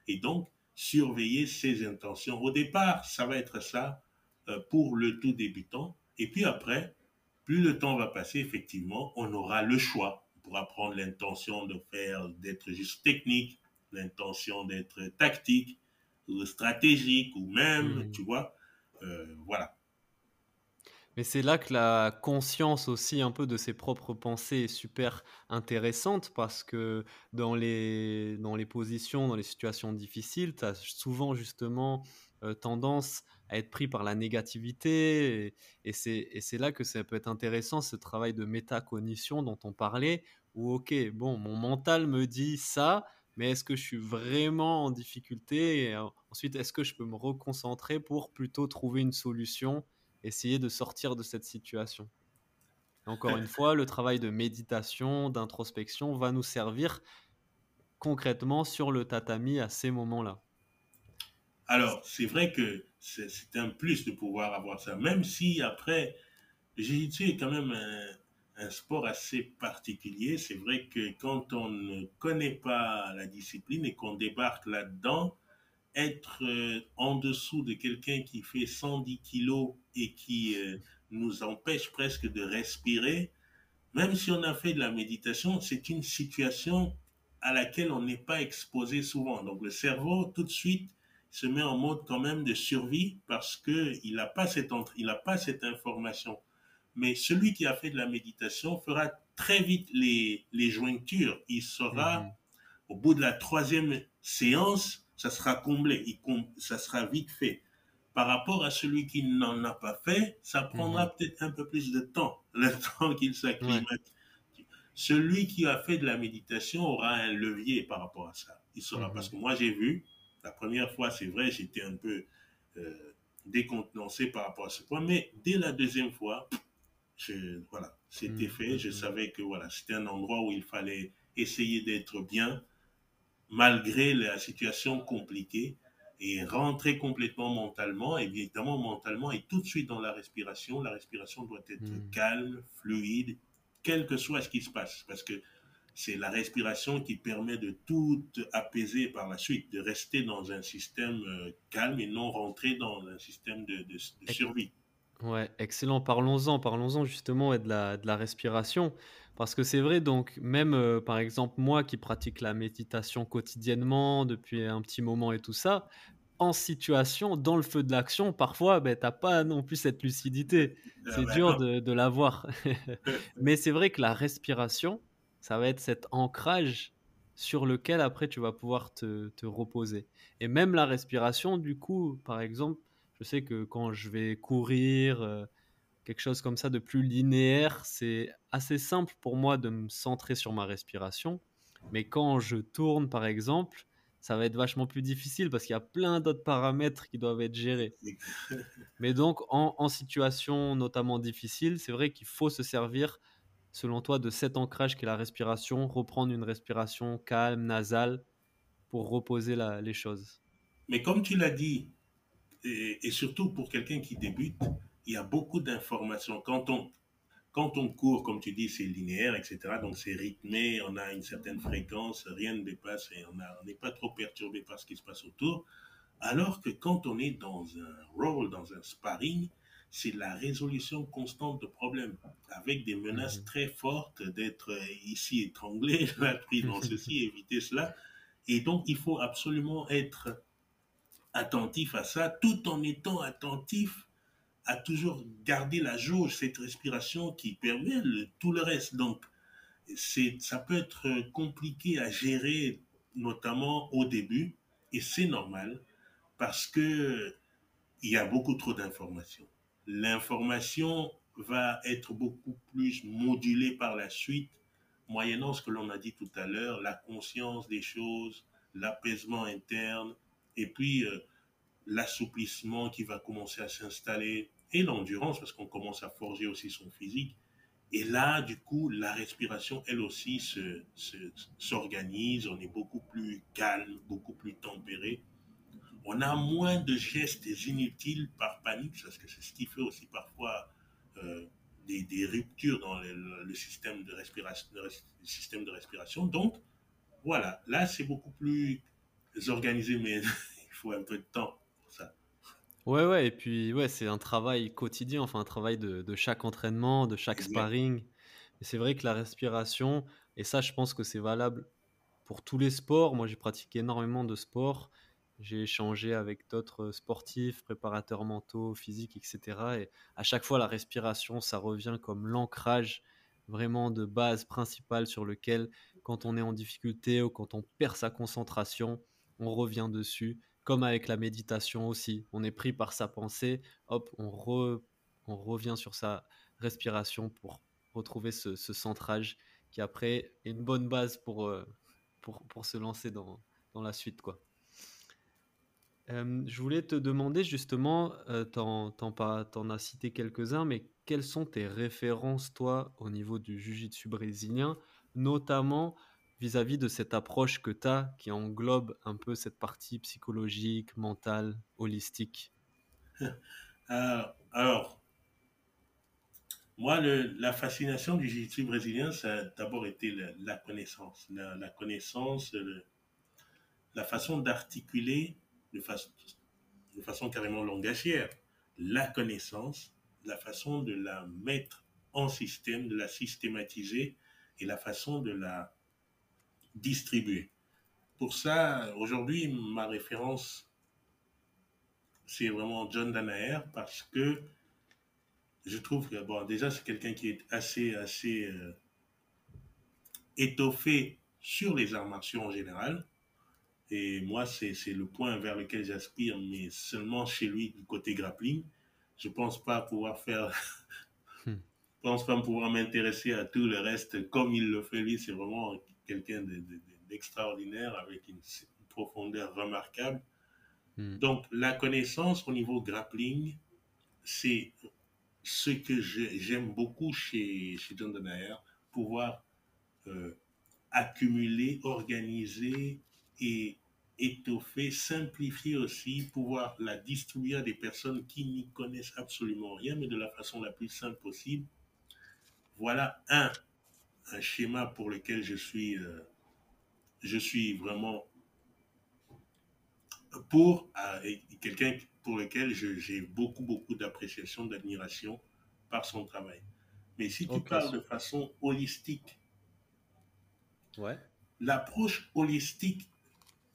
Et donc, surveiller ses intentions. Au départ, ça va être ça euh, pour le tout débutant. Et puis après, plus le temps va passer, effectivement, on aura le choix. On pourra prendre l'intention de faire, d'être juste technique, l'intention d'être tactique, ou stratégique, ou même, mmh. tu vois, euh, voilà. Mais c'est là que la conscience aussi un peu de ses propres pensées est super intéressante parce que dans les, dans les positions, dans les situations difficiles, tu as souvent justement tendance à être pris par la négativité. Et, c'est là que ça peut être intéressant, ce travail de métacognition dont on parlait, où, ok, bon, mon mental me dit ça, mais est-ce que je suis vraiment en difficulté et Ensuite, est-ce que je peux me reconcentrer pour plutôt trouver une solution, essayer de sortir de cette situation? Encore une fois, le travail de méditation, d'introspection va nous servir concrètement sur le tatami à ces moments-là. Alors, c'est vrai que c'est un plus de pouvoir avoir ça, même si après, le jiu-jitsu est quand même un, sport assez particulier. C'est vrai que quand on ne connaît pas la discipline et qu'on débarque là-dedans, être euh, en dessous de quelqu'un qui fait 110 kilos et qui euh, nous empêche presque de respirer, même si on a fait de la méditation, c'est une situation à laquelle on n'est pas exposé souvent. Donc le cerveau, tout de suite, se met en mode quand même de survie parce qu'il n'a pas, cette, il pas cette information. Mais celui qui a fait de la méditation fera très vite les, les jointures. Il saura, mhm. au bout de la troisième séance, ça sera comblé, il, ça sera vite fait. Par rapport à celui qui n'en a pas fait, ça prendra mhm. peut-être un peu plus de temps, [LAUGHS] le temps qu'il s'acclimate. Celui qui a fait de la méditation aura un levier par rapport à ça. Il saura, mhm. parce que moi j'ai vu, la première fois, c'est vrai, j'étais un peu euh, décontenancé par rapport à ce point, mais dès la deuxième fois, je, voilà, c'était mhm. fait. Je savais que voilà, c'était un endroit où il fallait essayer d'être bien, malgré la situation compliquée et rentrer complètement mentalement, évidemment mentalement et tout de suite dans la respiration. La respiration doit être hmm. calme, fluide, quel que soit ce qui se passe, parce que c'est la respiration qui permet de tout apaiser par la suite, de rester dans un système euh, calme et non rentrer dans un système de, survie. Ouais, excellent. Parlons-en, parlons-en justement de la, de la respiration. Parce que c'est vrai, donc, même euh, par exemple, moi qui pratique la méditation quotidiennement depuis un petit moment et tout ça, en situation, dans le feu de l'action, parfois, ben, tu n'as pas non plus cette lucidité. Ah c'est dur de, de l'avoir. [LAUGHS] [LAUGHS] Mais c'est vrai que la respiration, ça va être cet ancrage sur lequel après tu vas pouvoir te, te reposer. Et même la respiration, du coup, par exemple, je sais que quand je vais courir, euh, quelque chose comme ça de plus linéaire, c'est assez simple pour moi de me centrer sur ma respiration. Mais quand je tourne, par exemple, ça va être vachement plus difficile parce qu'il y a plein d'autres paramètres qui doivent être gérés. Mais donc, en, situation notamment difficile, c'est vrai qu'il faut se servir, selon toi, de cet ancrage qui est la respiration, reprendre une respiration calme, nasale, pour reposer les choses? Mais comme tu l'as dit, et surtout pour quelqu'un qui débute, il y a beaucoup d'informations. Quand on, quand on court, comme tu dis, c'est linéaire, etc. Donc c'est rythmé, on a une certaine fréquence, rien ne dépasse et on n'est pas trop perturbé par ce qui se passe autour. Alors que quand on est dans un rôle, dans un sparring, c'est la résolution constante de problèmes, avec des menaces mhm. très fortes d'être ici étranglé, là pris dans ceci, éviter cela. Et donc il faut absolument être attentif à ça, tout en étant attentif à toujours garder la jauge, cette respiration qui permet tout le reste. Donc, c'est, ça peut être compliqué à gérer, notamment au début, et c'est normal parce que il y a beaucoup trop d'informations. L'information va être beaucoup plus modulée par la suite, moyennant ce que l'on a dit tout à l'heure, la conscience des choses, l'apaisement interne, et puis euh, l'assouplissement qui va commencer à s'installer et l'endurance parce qu'on commence à forger aussi son physique. Et là, du coup, la respiration, elle aussi, s'organise. on est beaucoup plus calme, beaucoup plus tempéré. On a moins de gestes inutiles par panique, parce que c'est ce qui fait aussi parfois euh, des, ruptures dans le, système de respiration, le système de respiration. Donc, voilà, là, c'est beaucoup plus organisé, mais [LAUGHS] il faut un peu de temps. Ouais, ouais, et puis ouais, c'est un travail quotidien, enfin un travail de, de chaque entraînement, de chaque sparring. C'est vrai que la respiration, et ça je pense que c'est valable pour tous les sports. Moi j'ai pratiqué énormément de sports, j'ai échangé avec d'autres sportifs, préparateurs mentaux, physiques, etc. Et à chaque fois la respiration, ça revient comme l'ancrage vraiment de base principale sur lequel, quand on est en difficulté ou quand on perd sa concentration, on revient dessus comme avec la méditation aussi. On est pris par sa pensée, hop, on, on revient sur sa respiration pour retrouver ce, centrage qui après est une bonne base pour, euh, pour, pour, se lancer dans, dans la suite. quoi. Euh, je voulais te demander justement, euh, t'en, as cité quelques-uns, mais quelles sont tes références toi au niveau du jiu-jitsu brésilien, notamment vis-à-vis de cette approche que tu as qui englobe un peu cette partie psychologique, mentale, holistique? [LAUGHS] Euh, Alors, moi, la fascination du jiu brésilien, ça a d'abord été la, connaissance. La, connaissance, la façon d'articuler de façon, carrément langagière la connaissance, la façon de la mettre en système, de la systématiser et la façon de la distribuer. Pour ça, aujourd'hui, ma référence, c'est vraiment John Danaher parce que je trouve que, bon, déjà, c'est quelqu'un qui est assez, assez euh, étoffé sur les arts martiaux en général. Et moi, c'est le point vers lequel j'aspire, mais seulement chez lui du côté grappling. Je pense pas pouvoir faire [LAUGHS] hmm. Je pense pas pouvoir m'intéresser à tout le reste comme il le fait lui. C'est vraiment quelqu'un d'extraordinaire avec une, profondeur remarquable. Hmm. Donc, la connaissance au niveau grappling, c'est ce que j'aime beaucoup chez, chez John Denayer, pouvoir euh, accumuler, organiser et étoffer, simplifier aussi, pouvoir la distribuer à des personnes qui n'y connaissent absolument rien, mais de la façon la plus simple possible. Voilà un, un schéma pour lequel je suis, euh, je suis vraiment pour euh, quelqu'un pour lequel j'ai beaucoup, beaucoup d'appréciation, d'admiration par son travail. Mais si tu parles de façon holistique, ouais. l'approche holistique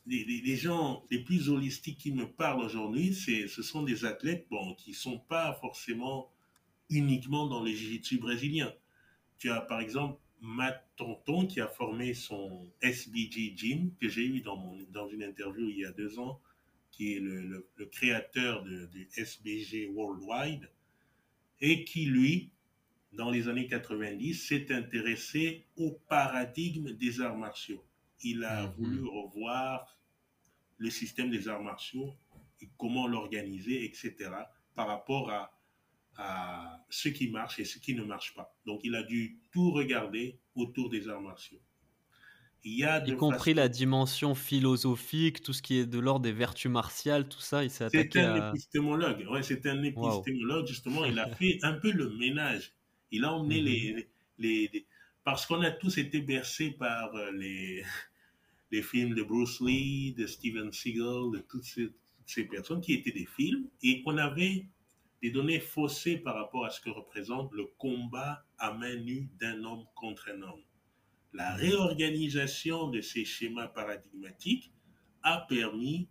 les, gens les plus holistiques qui me parlent aujourd'hui, ce sont des athlètes qui ne sont pas forcément uniquement dans les jiu-jitsu brésiliens. Tu as par exemple Matt Tonton qui a formé son SBG Gym, que j'ai eu dans, mon, dans une interview il y a deux ans, qui est le, le, créateur de, du SBG Worldwide, et qui, lui, dans les années 90, s'est intéressé au paradigme des arts martiaux. Il a mhm. voulu revoir le système des arts martiaux et comment l'organiser, etc., par rapport à, à ce qui marche et ce qui ne marche pas. Donc, il a dû tout regarder autour des arts martiaux. Il y a y compris la dimension philosophique, tout ce qui est de l'ordre des vertus martiales, tout ça, il s'est attaqué C'est un épistémologue, ouais, c'est un épistémologue, justement, il a [LAUGHS] fait un peu le ménage. Il a emmené mhm. les, les, Parce qu'on a tous été bercés par euh, [LAUGHS] les films de Bruce Lee, de Steven Seagal, de toutes ces, personnes qui étaient des films et qu'on avait des données faussées par rapport à ce que représente le combat à main nue d'un homme contre un homme. La réorganisation de ces schémas paradigmatiques a permis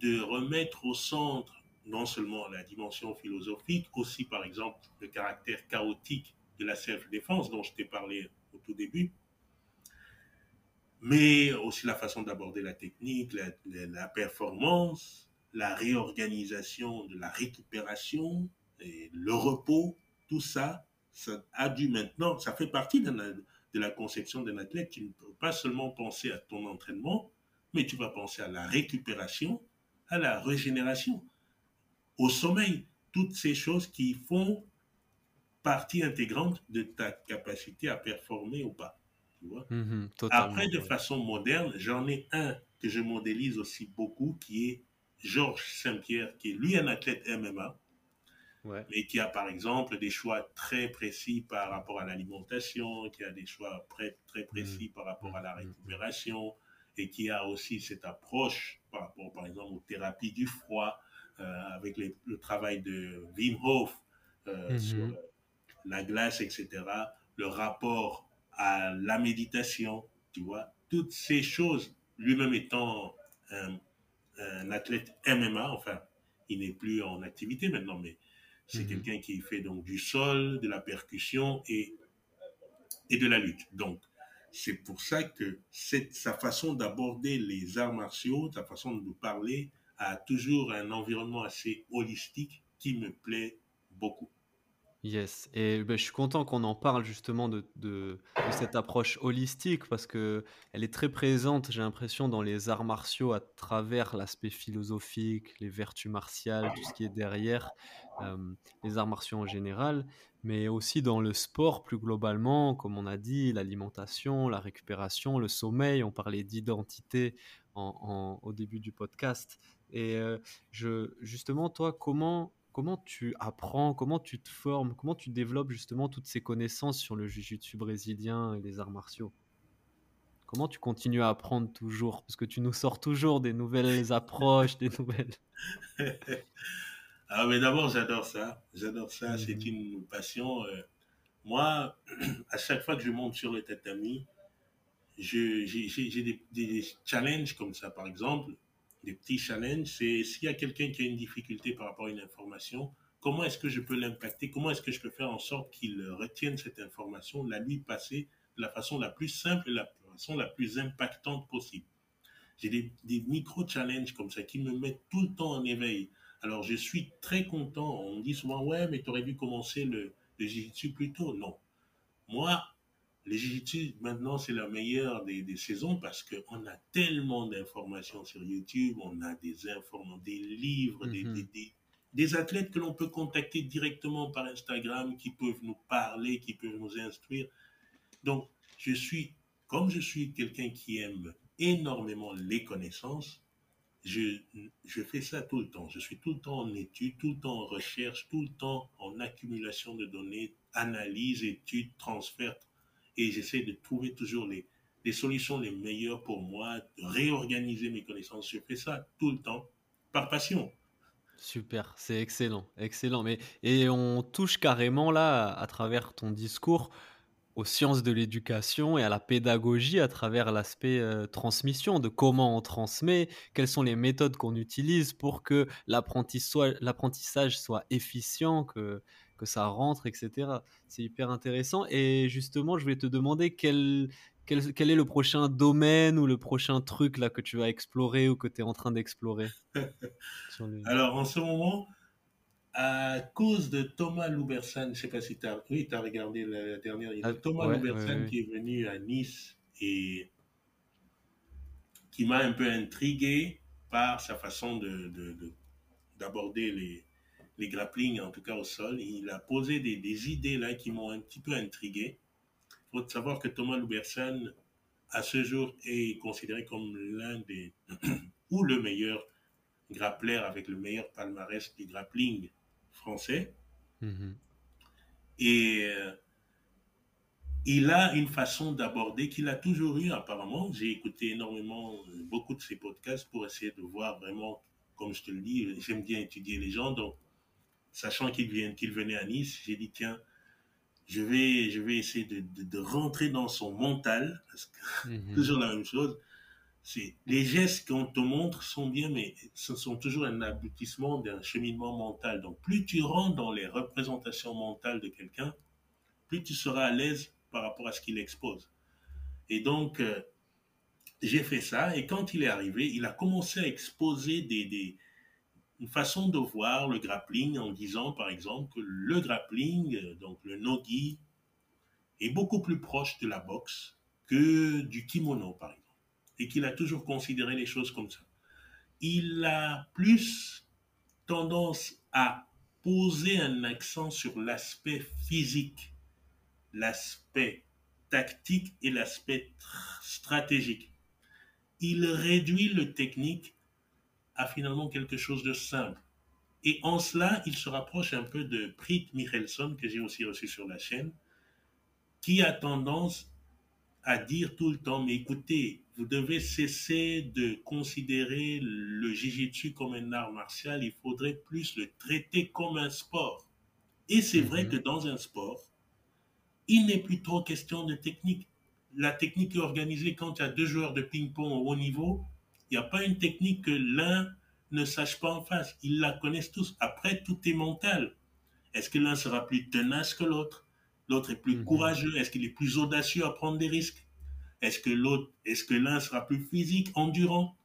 de remettre au centre non seulement la dimension philosophique, aussi par exemple le caractère chaotique de la self-défense dont je t'ai parlé tout début, mais aussi la façon d'aborder la technique, la, performance, la réorganisation de la récupération, et le repos, tout ça, ça a dû maintenant, ça fait partie de la, de la conception d'un athlète. Tu ne peux pas seulement penser à ton entraînement, mais tu vas penser à la récupération, à la régénération, au sommeil, toutes ces choses qui font partie intégrante de ta capacité à performer ou pas. Mmh Après, de façon moderne, j'en ai un que je modélise aussi beaucoup, qui est Georges Saint-Pierre, qui est lui un athlète MMA, mais qui a par exemple des choix très précis par rapport à l'alimentation, qui a des choix très, très précis mmh. par rapport à la mmh. récupération, et qui a aussi cette approche par rapport, par exemple, aux thérapies du froid, euh, avec le travail de Wim Hof euh, sur la glace, etc., le rapport à la méditation, tu vois, toutes ces choses, lui-même étant un, athlète MMA, enfin, il n'est plus en activité maintenant, mais c'est mhm. quelqu'un qui fait donc du sol, de la percussion et, et de la lutte. Donc, c'est pour ça que cette, sa façon d'aborder les arts martiaux, sa façon de nous parler, a toujours un environnement assez holistique qui me plaît beaucoup. Yes, et ben, je suis content qu'on en parle justement de, cette approche holistique parce que elle est très présente, j'ai l'impression, dans les arts martiaux à travers l'aspect philosophique, les vertus martiales, tout ce qui est derrière, les arts martiaux en général. mais aussi dans le sport plus globalement, comme on a dit, l'alimentation, la récupération, le sommeil. On parlait d'identité au début du podcast. Et euh, justement, toi, comment, comment tu apprends, comment tu te formes, comment tu développes justement toutes ces connaissances sur le jiu-jitsu brésilien et les arts martiaux? Comment tu continues à apprendre toujours? Parce que tu nous sors toujours des nouvelles [LAUGHS] approches, des nouvelles. [LAUGHS] ah, mais d'abord, j'adore ça. J'adore ça. C'est mhm. une passion. Euh, moi, [CLEARS THROAT] à chaque fois que je monte sur le tatami, j'ai des, des, challenges comme ça. Par exemple, des petits challenges, c'est s'il y a quelqu'un qui a une difficulté par rapport à une information, comment est-ce que je peux l'impacter? Comment est-ce que je peux faire en sorte qu'il retienne cette information, la lui passer de la façon la plus simple et la façon la plus impactante possible? J'ai des, micro-challenges comme ça qui me mettent tout le temps en éveil. Alors, je suis très content. On me dit souvent, ouais, mais tu aurais dû commencer le, le jiu plus tôt. Non. Moi, les jiu maintenant, c'est la meilleure des, saisons parce qu'on a tellement d'informations sur YouTube, on a des informations, des livres, mhm. des, des, athlètes que l'on peut contacter directement par Instagram qui peuvent nous parler, qui peuvent nous instruire. Donc, je suis, comme je suis quelqu'un qui aime énormément les connaissances, je, je fais ça tout le temps. Je suis tout le temps en étude, tout le temps en recherche, tout le temps en accumulation de données, analyse, étude, transfert, et j'essaie de trouver toujours les, solutions les meilleures pour moi, de réorganiser mes connaissances. Je fais ça tout le temps, par passion. Super, c'est excellent, excellent. Mais, et on touche carrément là, à travers ton discours, aux sciences de l'éducation et à la pédagogie à travers l'aspect euh, transmission, de comment on transmet, quelles sont les méthodes qu'on utilise pour que l'apprentissage soit efficient, que, que ça rentre, etc. C'est hyper intéressant. Et justement, je voulais te demander quel, quel, quel, est le prochain domaine ou le prochain truc là que tu vas explorer ou que tu es en train d'explorer [LAUGHS] Alors, en ce moment, à cause de Thomas Loubersan, je ne sais pas si tu as, oui, as regardé la dernière, il y a ah, Thomas Loubersan qui est venu à Nice et qui m'a un peu intrigué par sa façon d'aborder de, de, les, les grapplings, en tout cas au sol. Il a posé des, des idées là qui m'ont un petit peu intrigué. Il faut savoir que Thomas Loubersan, à ce jour, est considéré comme l'un des, [CLEARS THROAT] ou le meilleur grappleur avec le meilleur palmarès du grappling français. Mm-hmm. Et euh, il a une façon d'aborder qu'il a toujours eu apparemment. J'ai écouté énormément, euh, beaucoup de ses podcasts pour essayer de voir vraiment, comme je te le dis, j'aime bien étudier les gens. Donc, sachant qu'il venait à Nice, j'ai dit, tiens, je vais, je vais essayer de, de, rentrer dans son mental, parce que mhm. [LAUGHS] toujours la même chose. C'est, les gestes qu'on te montre sont bien, mais ce sont toujours un aboutissement d'un cheminement mental. Donc, plus tu rentres dans les représentations mentales de quelqu'un, plus tu seras à l'aise par rapport à ce qu'il expose. Et donc, euh, j'ai fait ça, et quand il est arrivé, il a commencé à exposer des, des une façon de voir le grappling en disant par exemple que le grappling, euh, donc le nogi, est beaucoup plus proche de la boxe que du kimono par exemple. Et qu'il a toujours considéré les choses comme ça. Il a plus tendance à poser un accent sur l'aspect physique, l'aspect tactique et l'aspect stratégique. Il réduit le technique a finalement quelque chose de simple. Et en cela, il se rapproche un peu de Prit Michelson, que j'ai aussi reçu sur la chaîne, qui a tendance à dire tout le temps, mais écoutez, vous devez cesser de considérer le jiu-jitsu comme un art martial, il faudrait plus le traiter comme un sport. Et c'est vrai mhm. que dans un sport, il n'est plus trop question de technique. La technique est organisée quand il y a deux joueurs de ping-pong au haut niveau, il n'y a pas une technique que l'un ne sache pas en face. Ils la connaissent tous. Après, tout est mental. Est-ce que l'un sera plus tenace que l'autre? L'autre est plus mhm. courageux Est-ce qu'il est plus audacieux à prendre des risques? Est-ce que l'autre, est-ce que l'un sera plus physique, endurant?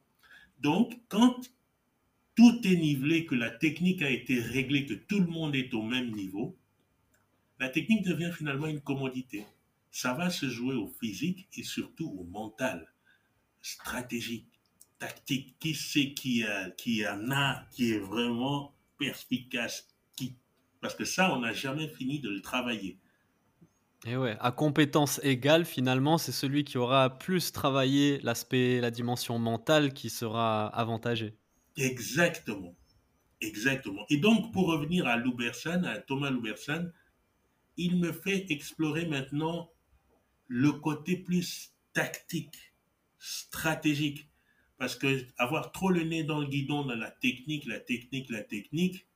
Donc, quand tout est nivelé, que la technique a été réglée, que tout le monde est au même niveau, la technique devient finalement une commodité. Ça va se jouer au physique et surtout au mental, stratégique tactique, qui c'est qui, a, qui en a, qui est vraiment perspicace, qui? Parce que ça, on n'a jamais fini de le travailler. Et ouais, à compétence égale, finalement, c'est celui qui aura plus travaillé l'aspect, la dimension mentale qui sera avantagé. Exactement. Exactement. Et donc, pour revenir à Louberson, à Thomas Louberson, il me fait explorer maintenant le côté plus tactique, stratégique. Parce que avoir trop le nez dans le guidon dans la technique, la technique, la technique,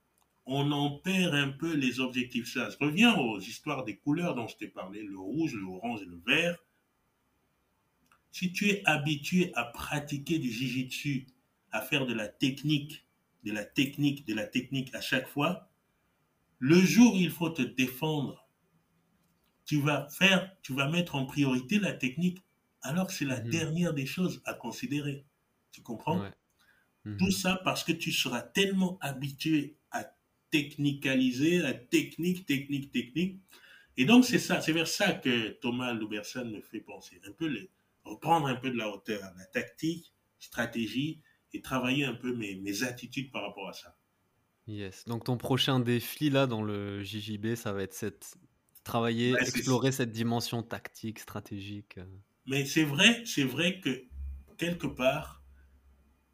on en perd un peu les objectifs. Ça je reviens aux histoires des couleurs dont je t'ai parlé, le rouge, le orange et le vert. Si tu es habitué à pratiquer du jujitsu, à faire de la technique, de la technique, de la technique à chaque fois, le jour où il faut te défendre, tu vas faire, tu vas mettre en priorité la technique, alors que c'est la mhm. dernière des choses à considérer. Tu comprends? Tout mhm. ça parce que tu seras tellement habitué à technicaliser, la technique, technique, technique. Et donc, c'est ça, c'est vers ça que Thomas Louberson me fait penser. Un peu les, reprendre un peu de la hauteur, la tactique, stratégie, et travailler un peu mes, mes attitudes par rapport à ça. Yes. Donc, ton prochain défi, là, dans le JJB, ça va être cette, travailler, explorer cette dimension tactique, stratégique. Euh. Mais c'est vrai, c'est vrai que quelque part,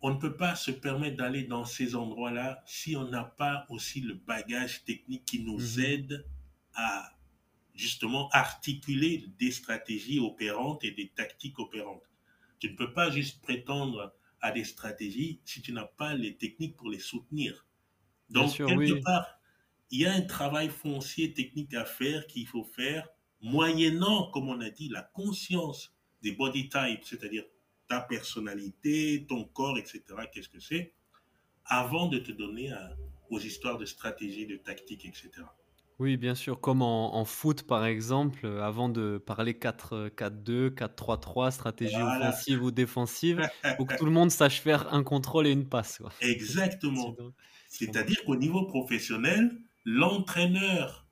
on ne peut pas se permettre d'aller dans ces endroits-là si on n'a pas aussi le bagage technique qui nous mhm. aide à justement articuler des stratégies opérantes et des tactiques opérantes. Tu ne peux pas juste prétendre à des stratégies si tu n'as pas les techniques pour les soutenir. Donc, quelque part, il y a un travail foncier technique à faire qu'il faut faire, moyennant, comme on a dit, la conscience des body types, c'est-à-dire ta personnalité, ton corps, etc. Qu'est-ce que c'est Avant de te donner aux histoires de stratégie, de tactique, etc. Oui, bien sûr. Comme en, foot, par exemple, euh, avant de parler 4-4-2, 4-3-3, stratégie offensive ou défensive, [LAUGHS] faut que tout le monde sache faire un contrôle et une passe. Exactement. C'est-à-dire qu'au niveau professionnel, l'entraîneur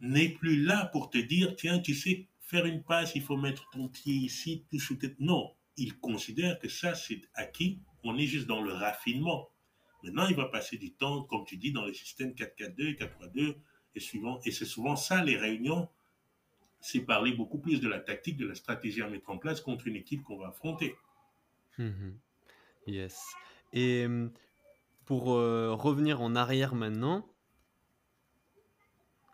n'est plus là pour te dire, tiens, tu sais, faire une passe, il faut mettre ton pied ici, tout shooter. Non, il considère que ça, c'est acquis. On est juste dans le raffinement. Maintenant, il va passer du temps, comme tu dis, dans le système 4-4-2, 4-3-2, et suivant. Et c'est souvent ça, les réunions, c'est parler beaucoup plus de la tactique, de la stratégie à mettre en place contre une équipe qu'on va affronter. Mhm. Yes. Et hum, pour euh, revenir en arrière maintenant,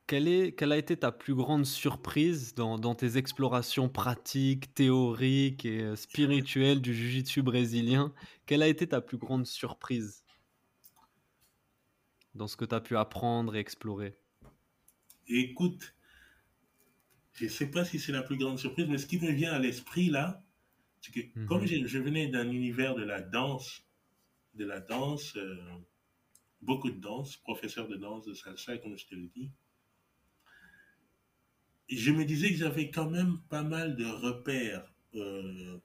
quelle, est, quelle a été ta plus grande surprise dans, dans tes explorations pratiques, théoriques et euh, spirituelles du jiu-jitsu brésilien? Quelle a été ta plus grande surprise dans ce que tu as pu apprendre et explorer? Écoute, je ne sais pas si c'est la plus grande surprise, mais ce qui me vient à l'esprit là, c'est que mhm. comme je, venais d'un univers de la danse, de la danse, euh, beaucoup de danse, professeur de danse, de salsa, comme je te le dis, je me disais que j'avais quand même pas mal de repères euh,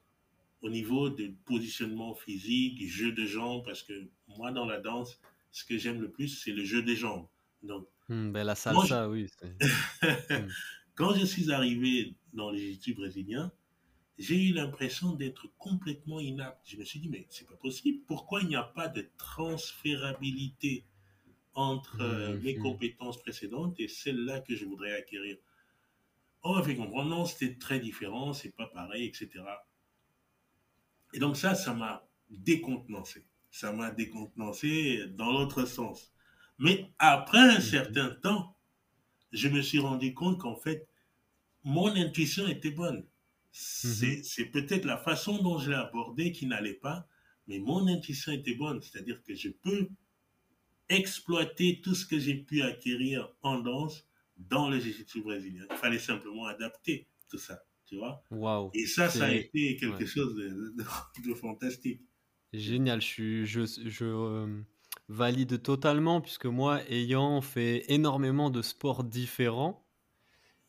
au niveau de positionnement physique, jeu de jambes, parce que moi, dans la danse, ce que j'aime le plus, c'est le jeu des jambes. Donc, hmm, ben la salsa, oui. [LAUGHS] Quand je suis arrivé dans les études brésiliens, j'ai eu l'impression d'être complètement inapte. Je me suis dit, mais c'est pas possible. Pourquoi il n'y a pas de transférabilité entre euh, hmm, mes compétences précédentes et celles-là que je voudrais acquérir? On m'a fait comprendre, non, c'était très différent, c'est pas pareil, etc. Et donc ça, ça m'a décontenancé. Ça m'a décontenancé dans l'autre sens. Mais après un mhm. certain temps, je me suis rendu compte qu'en fait, mon intuition était bonne. C'est mhm. peut-être la façon dont je l'ai abordé qui n'allait pas, mais mon intuition était bonne. C'est-à-dire que je peux exploiter tout ce que j'ai pu acquérir en danse dans le jiu brésilien. Il fallait simplement adapter tout ça, tu vois. Wow. Et ça, ça a été quelque chose de, fantastique. Génial, je, je, je euh, valide totalement, puisque moi, ayant fait énormément de sports différents,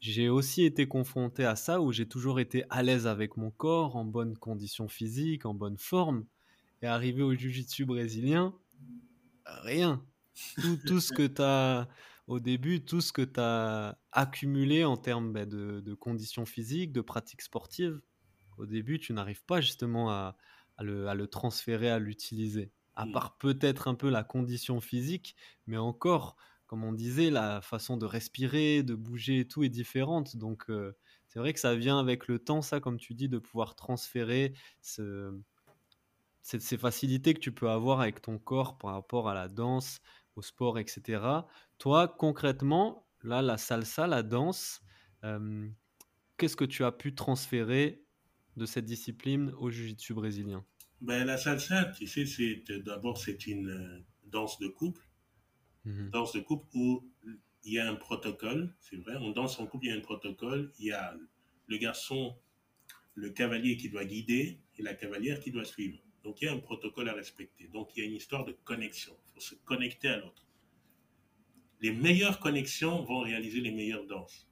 j'ai aussi été confronté à ça, où j'ai toujours été à l'aise avec mon corps, en bonne condition physique, en bonne forme. Et arrivé au jiu-jitsu brésilien, rien. Tout, tout ce que tu as au début, tout ce que tu as accumulé en termes bah, de, conditions physiques, de pratiques sportives, au début, tu n'arrives pas justement à, le, transférer, à l'utiliser. À mmh. part peut-être un peu la condition physique, mais encore, comme on disait, la façon de respirer, de bouger et tout est différente. Donc, c'est vrai que ça vient avec le temps, ça, comme tu dis, de pouvoir transférer ce, ces facilités que tu peux avoir avec ton corps par rapport à la danse, au sport, etc. Toi, concrètement, là, la salsa, la danse, qu'est-ce que tu as pu transférer de cette discipline au jiu-jitsu brésilien? Ben, La salsa, tu sais, c'est, d'abord, c'est une euh, danse de couple. Mmh danse de couple où il y a un protocole, c'est vrai, on danse en couple, il y a un protocole, il y a le garçon, le cavalier qui doit guider et la cavalière qui doit suivre. Donc il y a un protocole à respecter. Donc il y a une histoire de connexion. Il faut se connecter à l'autre. Les meilleures connexions vont réaliser les meilleures danses,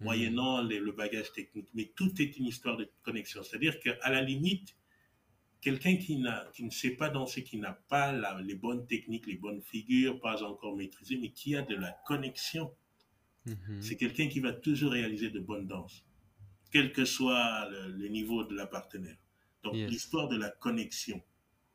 mmh. moyennant le bagage technique. Mais tout est une histoire de connexion. C'est-à-dire qu'à la limite, quelqu'un qui, qui ne sait pas danser, qui n'a pas les bonnes techniques, les bonnes figures, pas encore maîtrisées, mais qui a de la connexion, mhm. c'est quelqu'un qui va toujours réaliser de bonnes danses, quel que soit le, niveau de la partenaire. Donc l'histoire de la connexion.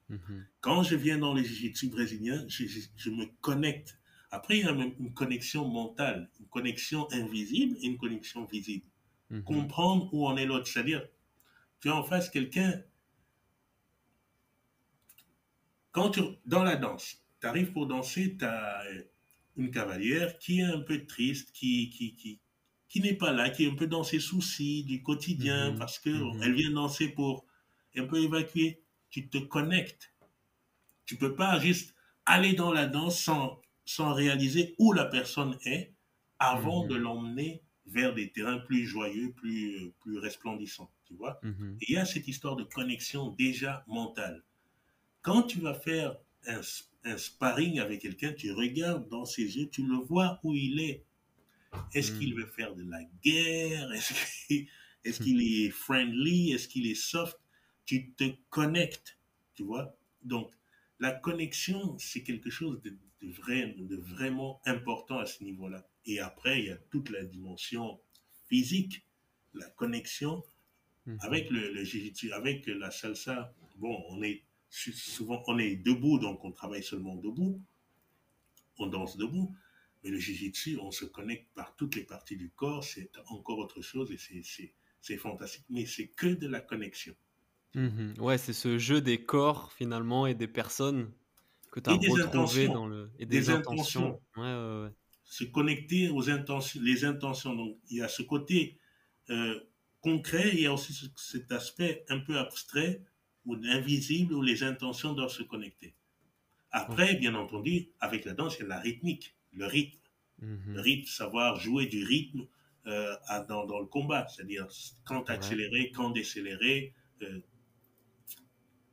Mhm. Quand je viens dans les jiu-jitsu brésiliens, je, me connecte. Après, il y a même une connexion mentale, une connexion invisible et une connexion visible. Mhm. Comprendre où en est l'autre. C'est-à-dire, tu as en face quelqu'un quand tu, dans la danse, tu arrives pour danser, tu as une cavalière qui est un peu triste, qui, qui, qui, qui n'est pas là, qui est un peu dans ses soucis du quotidien, mhm. parce qu'elle mhm. elle vient danser pour un peu évacuer. Tu te connectes. Tu peux pas juste aller dans la danse sans, sans réaliser où la personne est avant mhm. de l'emmener vers des terrains plus joyeux, plus, plus resplendissants, tu vois. Et il y a cette histoire de connexion déjà mentale. Quand tu vas faire un, sparring avec quelqu'un, tu regardes dans ses yeux, tu le vois où il est. Est-ce qu'il hmm. veut faire de la guerre? Est-ce [LAUGHS] qu'il est, friendly? Est-ce qu'il est soft? Tu te connectes, tu vois Donc, la connexion, c'est quelque chose de, vrai, de vraiment important à ce niveau-là. Et après, il y a toute la dimension physique, la connexion hmm. avec le, le avec la salsa. Bon, on est souvent, on est debout, donc on travaille seulement debout. On danse debout. Mais le jiu-jitsu, on se connecte par toutes les parties du corps. C'est encore autre chose et c'est fantastique. Mais c'est que de la connexion. Mmh ouais, c'est ce jeu des corps finalement et des personnes que tu as retrouvé dans le et des, intentions. Se connecter aux intentions, les intentions. Donc il y a ce côté euh, concret, il y a aussi cet aspect un peu abstrait ou invisible où les intentions doivent se connecter. Après, bien entendu, avec la danse, il y a la rythmique, le rythme. Mhm. Le rythme, savoir jouer du rythme euh, dans, dans, le combat, c'est-à-dire quand accélérer, quand décélérer, euh,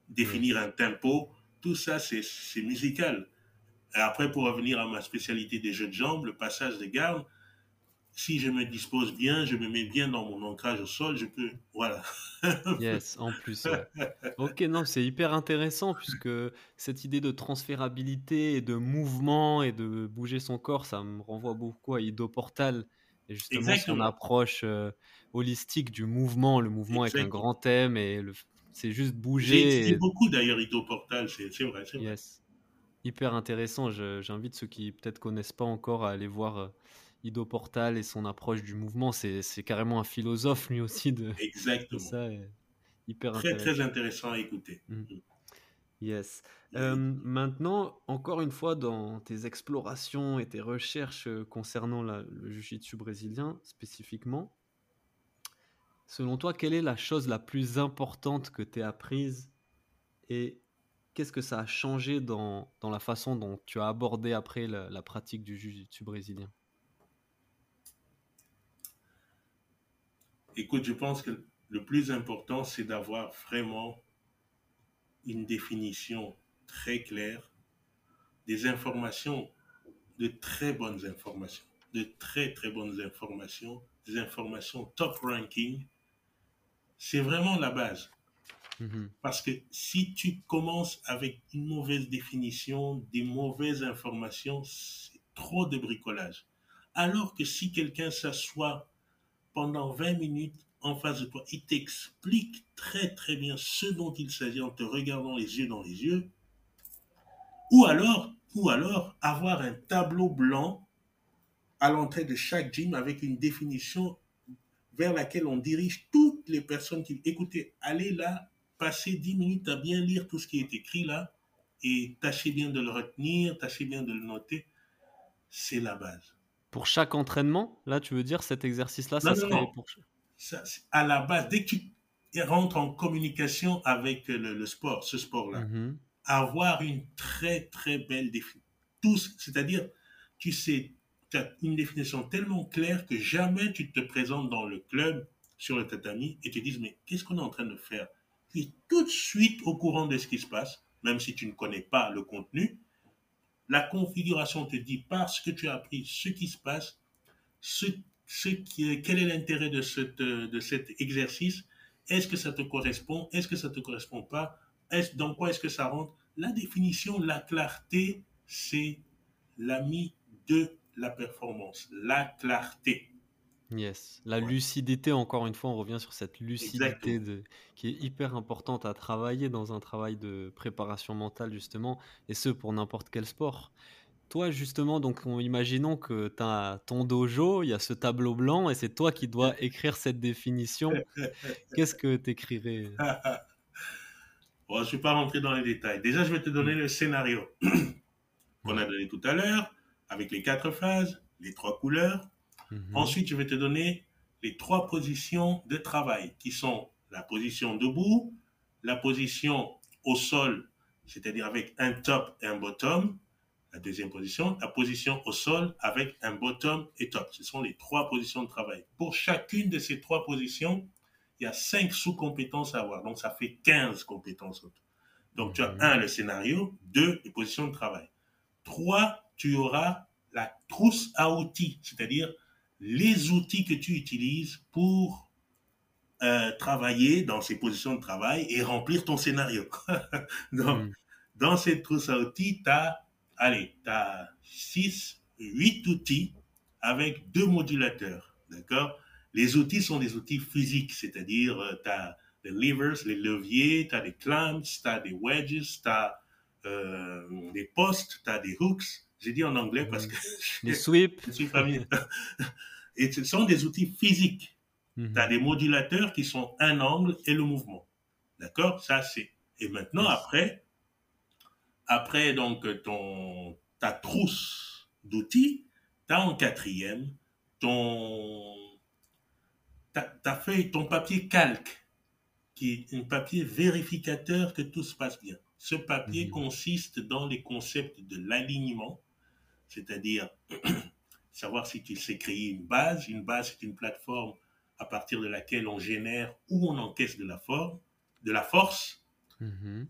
définir un tempo, tout ça, c'est musical. Et après, pour revenir à ma spécialité des jeux de jambes, le passage de garde, si je me dispose bien, je me mets bien dans mon ancrage au sol, je peux. Voilà. [LAUGHS] yes, en plus. Ok, non, c'est hyper intéressant puisque cette idée de transférabilité et de mouvement et de bouger son corps, ça me renvoie beaucoup à Ido Portal et justement son approche euh, holistique du mouvement, le mouvement avec un grand thème et le... c'est juste bouger. J'ai beaucoup d'ailleurs Ido Portal, c'est vrai, c'est Yes. Hyper intéressant. J'invite ceux qui peut-être connaissent pas encore à aller voir. Euh, Ido Portal et son approche du mouvement, c'est carrément un philosophe lui aussi de, Exactement. ça. Hyper très, intéressant. très intéressant à écouter. Mm. Mm. Yes. Euh, maintenant, encore une fois, dans tes explorations et tes recherches euh, concernant la, le jiu-jitsu brésilien spécifiquement, selon toi, quelle est la chose la plus importante que tu as apprise et qu'est-ce que ça a changé dans, dans, la façon dont tu as abordé après la, pratique du jiu-jitsu brésilien? Écoute, je pense que le plus important, c'est d'avoir vraiment une définition très claire, des informations, de très bonnes informations, de très très bonnes informations, des informations top ranking. C'est vraiment la base. Mm-hmm. Parce que si tu commences avec une mauvaise définition, des mauvaises informations, c'est trop de bricolage. Alors que si quelqu'un s'assoit pendant 20 minutes en face de toi. Il t'explique très très bien ce dont il s'agit en te regardant les yeux dans les yeux. Ou alors, ou alors avoir un tableau blanc à l'entrée de chaque gym avec une définition vers laquelle on dirige toutes les personnes qui... Écoutez, allez là, passez 10 minutes à bien lire tout ce qui est écrit là et tâchez bien de le retenir, tâchez bien de le noter. C'est la base. Pour chaque entraînement, là, tu veux dire cet exercice-là, ça serait pour ça, à la base, dès que tu rentres en communication avec le, sport, ce sport-là, mhm. avoir une très très belle définition. Tous, c'est-à-dire, tu sais, tu as une définition tellement claire que jamais tu te présentes dans le club sur le tatami et te dis mais qu'est-ce qu'on est en train de faire? Tu es tout de suite au courant de ce qui se passe, même si tu ne connais pas le contenu. La configuration te dit parce que tu as appris ce qui se passe, ce, ce qui, quel est l'intérêt de, cette, de cet exercice, est-ce que ça te correspond, est-ce que ça ne te correspond pas, est dans quoi est-ce que ça rentre? La définition, la clarté, c'est l'ami de la performance, la clarté. Yes, la lucidité, encore une fois, on revient sur cette lucidité de, qui est hyper importante à travailler dans un travail de préparation mentale, justement, et ce pour n'importe quel sport. Toi, justement, donc, imaginons que tu as ton dojo, il y a ce tableau blanc, et c'est toi qui dois [LAUGHS] écrire cette définition. Qu'est-ce que tu écrirais bon, Je ne suis pas rentré dans les détails. Déjà, je vais te donner le scénario [CLEARS THROAT] qu'on a donné tout à l'heure avec les quatre phases, les trois couleurs. Mhm. Ensuite, je vais te donner les trois positions de travail qui sont la position debout, la position au sol, c'est-à-dire avec un top et un bottom, la deuxième position, la position au sol avec un bottom et top. Ce sont les trois positions de travail. Pour chacune de ces trois positions, il y a cinq sous-compétences à avoir. Donc, ça fait 15 compétences. Donc, tu as mhm. un, le scénario, deux, les positions de travail. Trois, tu auras la trousse à outils, c'est-à-dire les outils que tu utilises pour euh, travailler dans ces positions de travail et remplir ton scénario. [LAUGHS] Donc, hmm. Dans cette trousse à outils, tu as, allez, as 6, 8 outils avec deux modulateurs. D'accord? Les outils sont des outils physiques, c'est-à-dire euh, tu as les levers, les leviers, tu as des clamps, tu as des wedges, tu as euh, des postes, tu as des hooks. J'ai dit en anglais parce que [LAUGHS] les sweeps. je suis familier. [LAUGHS] Et ce sont des outils physiques. Mhm. Tu as des modulateurs qui sont un angle et le mouvement. D'accord? Ça, c'est. Et maintenant, après, après donc ton, ta trousse d'outils, tu as en quatrième ton, ta, ta, feuille, ton papier calque, qui est un papier vérificateur que tout se passe bien. Ce papier mhm. consiste dans les concepts de l'alignement, c'est-à-dire [CLEARS THROAT] savoir si tu sais créer une base. Une base, c'est une plateforme à partir de laquelle on génère ou on encaisse de la, forme, de la force. Mhm.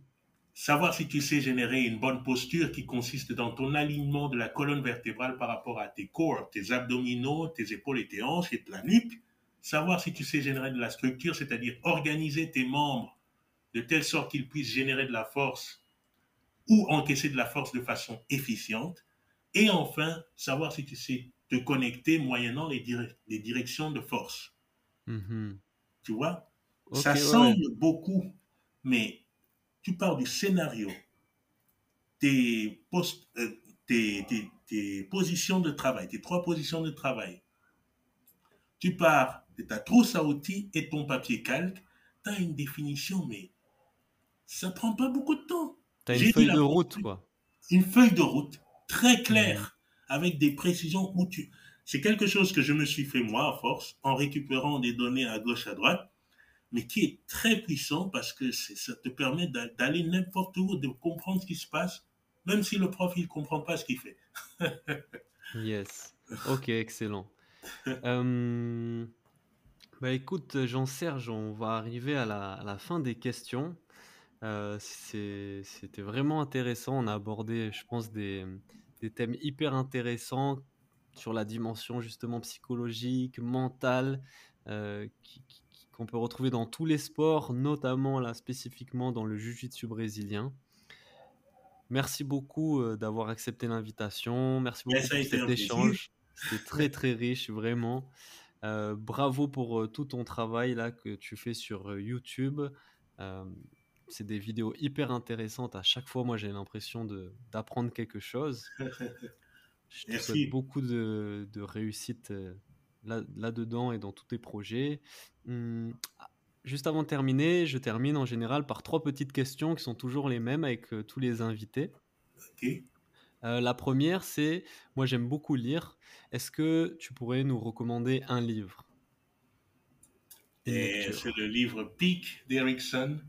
Savoir si tu sais générer une bonne posture qui consiste dans ton alignement de la colonne vertébrale par rapport à tes corps, tes abdominaux, tes épaules et tes hanches et la nuque. Savoir si tu sais générer de la structure, c'est-à-dire organiser tes membres de telle sorte qu'ils puissent générer de la force ou encaisser de la force de façon efficiente. Et enfin, savoir si tu sais te connecter moyennant les, les directions de force. Mm-hmm. Tu vois? Ça semble beaucoup, mais tu pars du scénario, tes, post, euh, tes, tes, tes, positions de travail, tes trois positions de travail. Tu pars de ta trousse à outils et ton papier calque. Tu as une définition, mais ça prend pas beaucoup de temps. Tu as une feuille de route, quoi. Une feuille de route très claire avec des précisions où tu... C'est quelque chose que je me suis fait moi à force en récupérant des données à gauche à droite, mais qui est très puissant parce que ça te permet d'aller n'importe où, de comprendre ce qui se passe, même si le prof il comprend pas ce qu'il fait. [LAUGHS] yes. Ok, excellent. Euh, bah écoute, Jean-Serge, on va arriver à la, à la, fin des questions. Euh, c'était vraiment intéressant. On a abordé, je pense, des, des thèmes hyper intéressants sur la dimension justement psychologique, mentale, euh, qu'on peut retrouver dans tous les sports, notamment là spécifiquement dans le jiu-jitsu brésilien. Merci beaucoup euh, d'avoir accepté l'invitation. Merci beaucoup pour cet échange. C'était [LAUGHS] très très riche, vraiment. Euh, bravo pour tout ton travail là que tu fais sur YouTube. C'est des vidéos hyper intéressantes. À chaque fois, moi, j'ai l'impression d'apprendre quelque chose. Je te souhaite beaucoup de, de réussite euh, là-dedans et dans tous tes projets. Hum, juste avant de terminer, je termine en général par trois petites questions qui sont toujours les mêmes avec euh, tous les invités. Euh, la première, c'est, moi j'aime beaucoup lire. Est-ce que tu pourrais nous recommander un livre? C'est le livre Peak d'Erickson,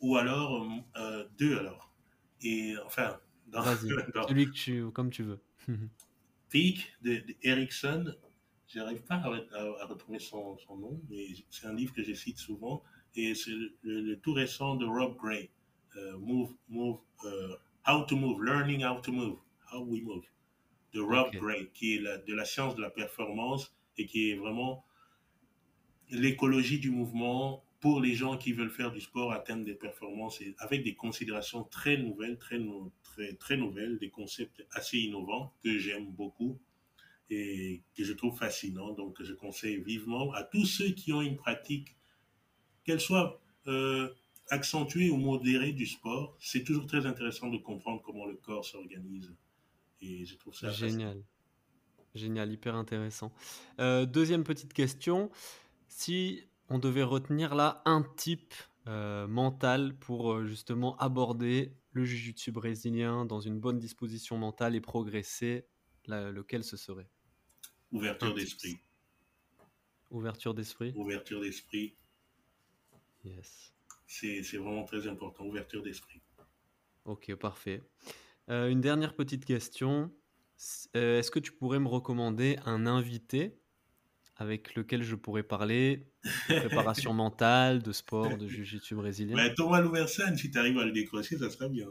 ou alors deux alors. Et enfin, [LAUGHS] dans, celui que tu, comme tu veux. [LAUGHS] Peak d'Erickson, j'arrive pas à, retrouver son, nom, mais c'est un livre que je cite souvent, et c'est le, tout récent de Rob Gray, euh, Move, Move, euh, How to Move, Learning How to Move, How We Move, de Rob Gray, qui est de la science de la performance et qui est vraiment l'écologie du mouvement pour les gens qui veulent faire du sport, atteindre des performances avec des considérations très nouvelles, très, très, très nouvelles, des concepts assez innovants que j'aime beaucoup et que je trouve fascinants. Donc, je conseille vivement à tous ceux qui ont une pratique, qu'elle soit euh, accentuée ou modérée du sport. C'est toujours très intéressant de comprendre comment le corps s'organise. Et je trouve ça génial. Génial, hyper intéressant. Euh, deuxième petite question. Si on devait retenir là un type euh, mental pour euh, justement aborder le jiu-jitsu brésilien dans une bonne disposition mentale et progresser, lequel ce serait? Ouverture d'esprit. Ouverture d'esprit Ouverture d'esprit. Yes. C'est vraiment très important, ouverture d'esprit. Ok, parfait. Euh, une dernière petite question. Est-ce que tu pourrais me recommander un invité avec lequel je pourrais parler de préparation [LAUGHS] mentale, de sport, de jiu-jitsu brésilien. Bah, Thomas Louversen, si tu arrives à le décrocher, ça serait bien.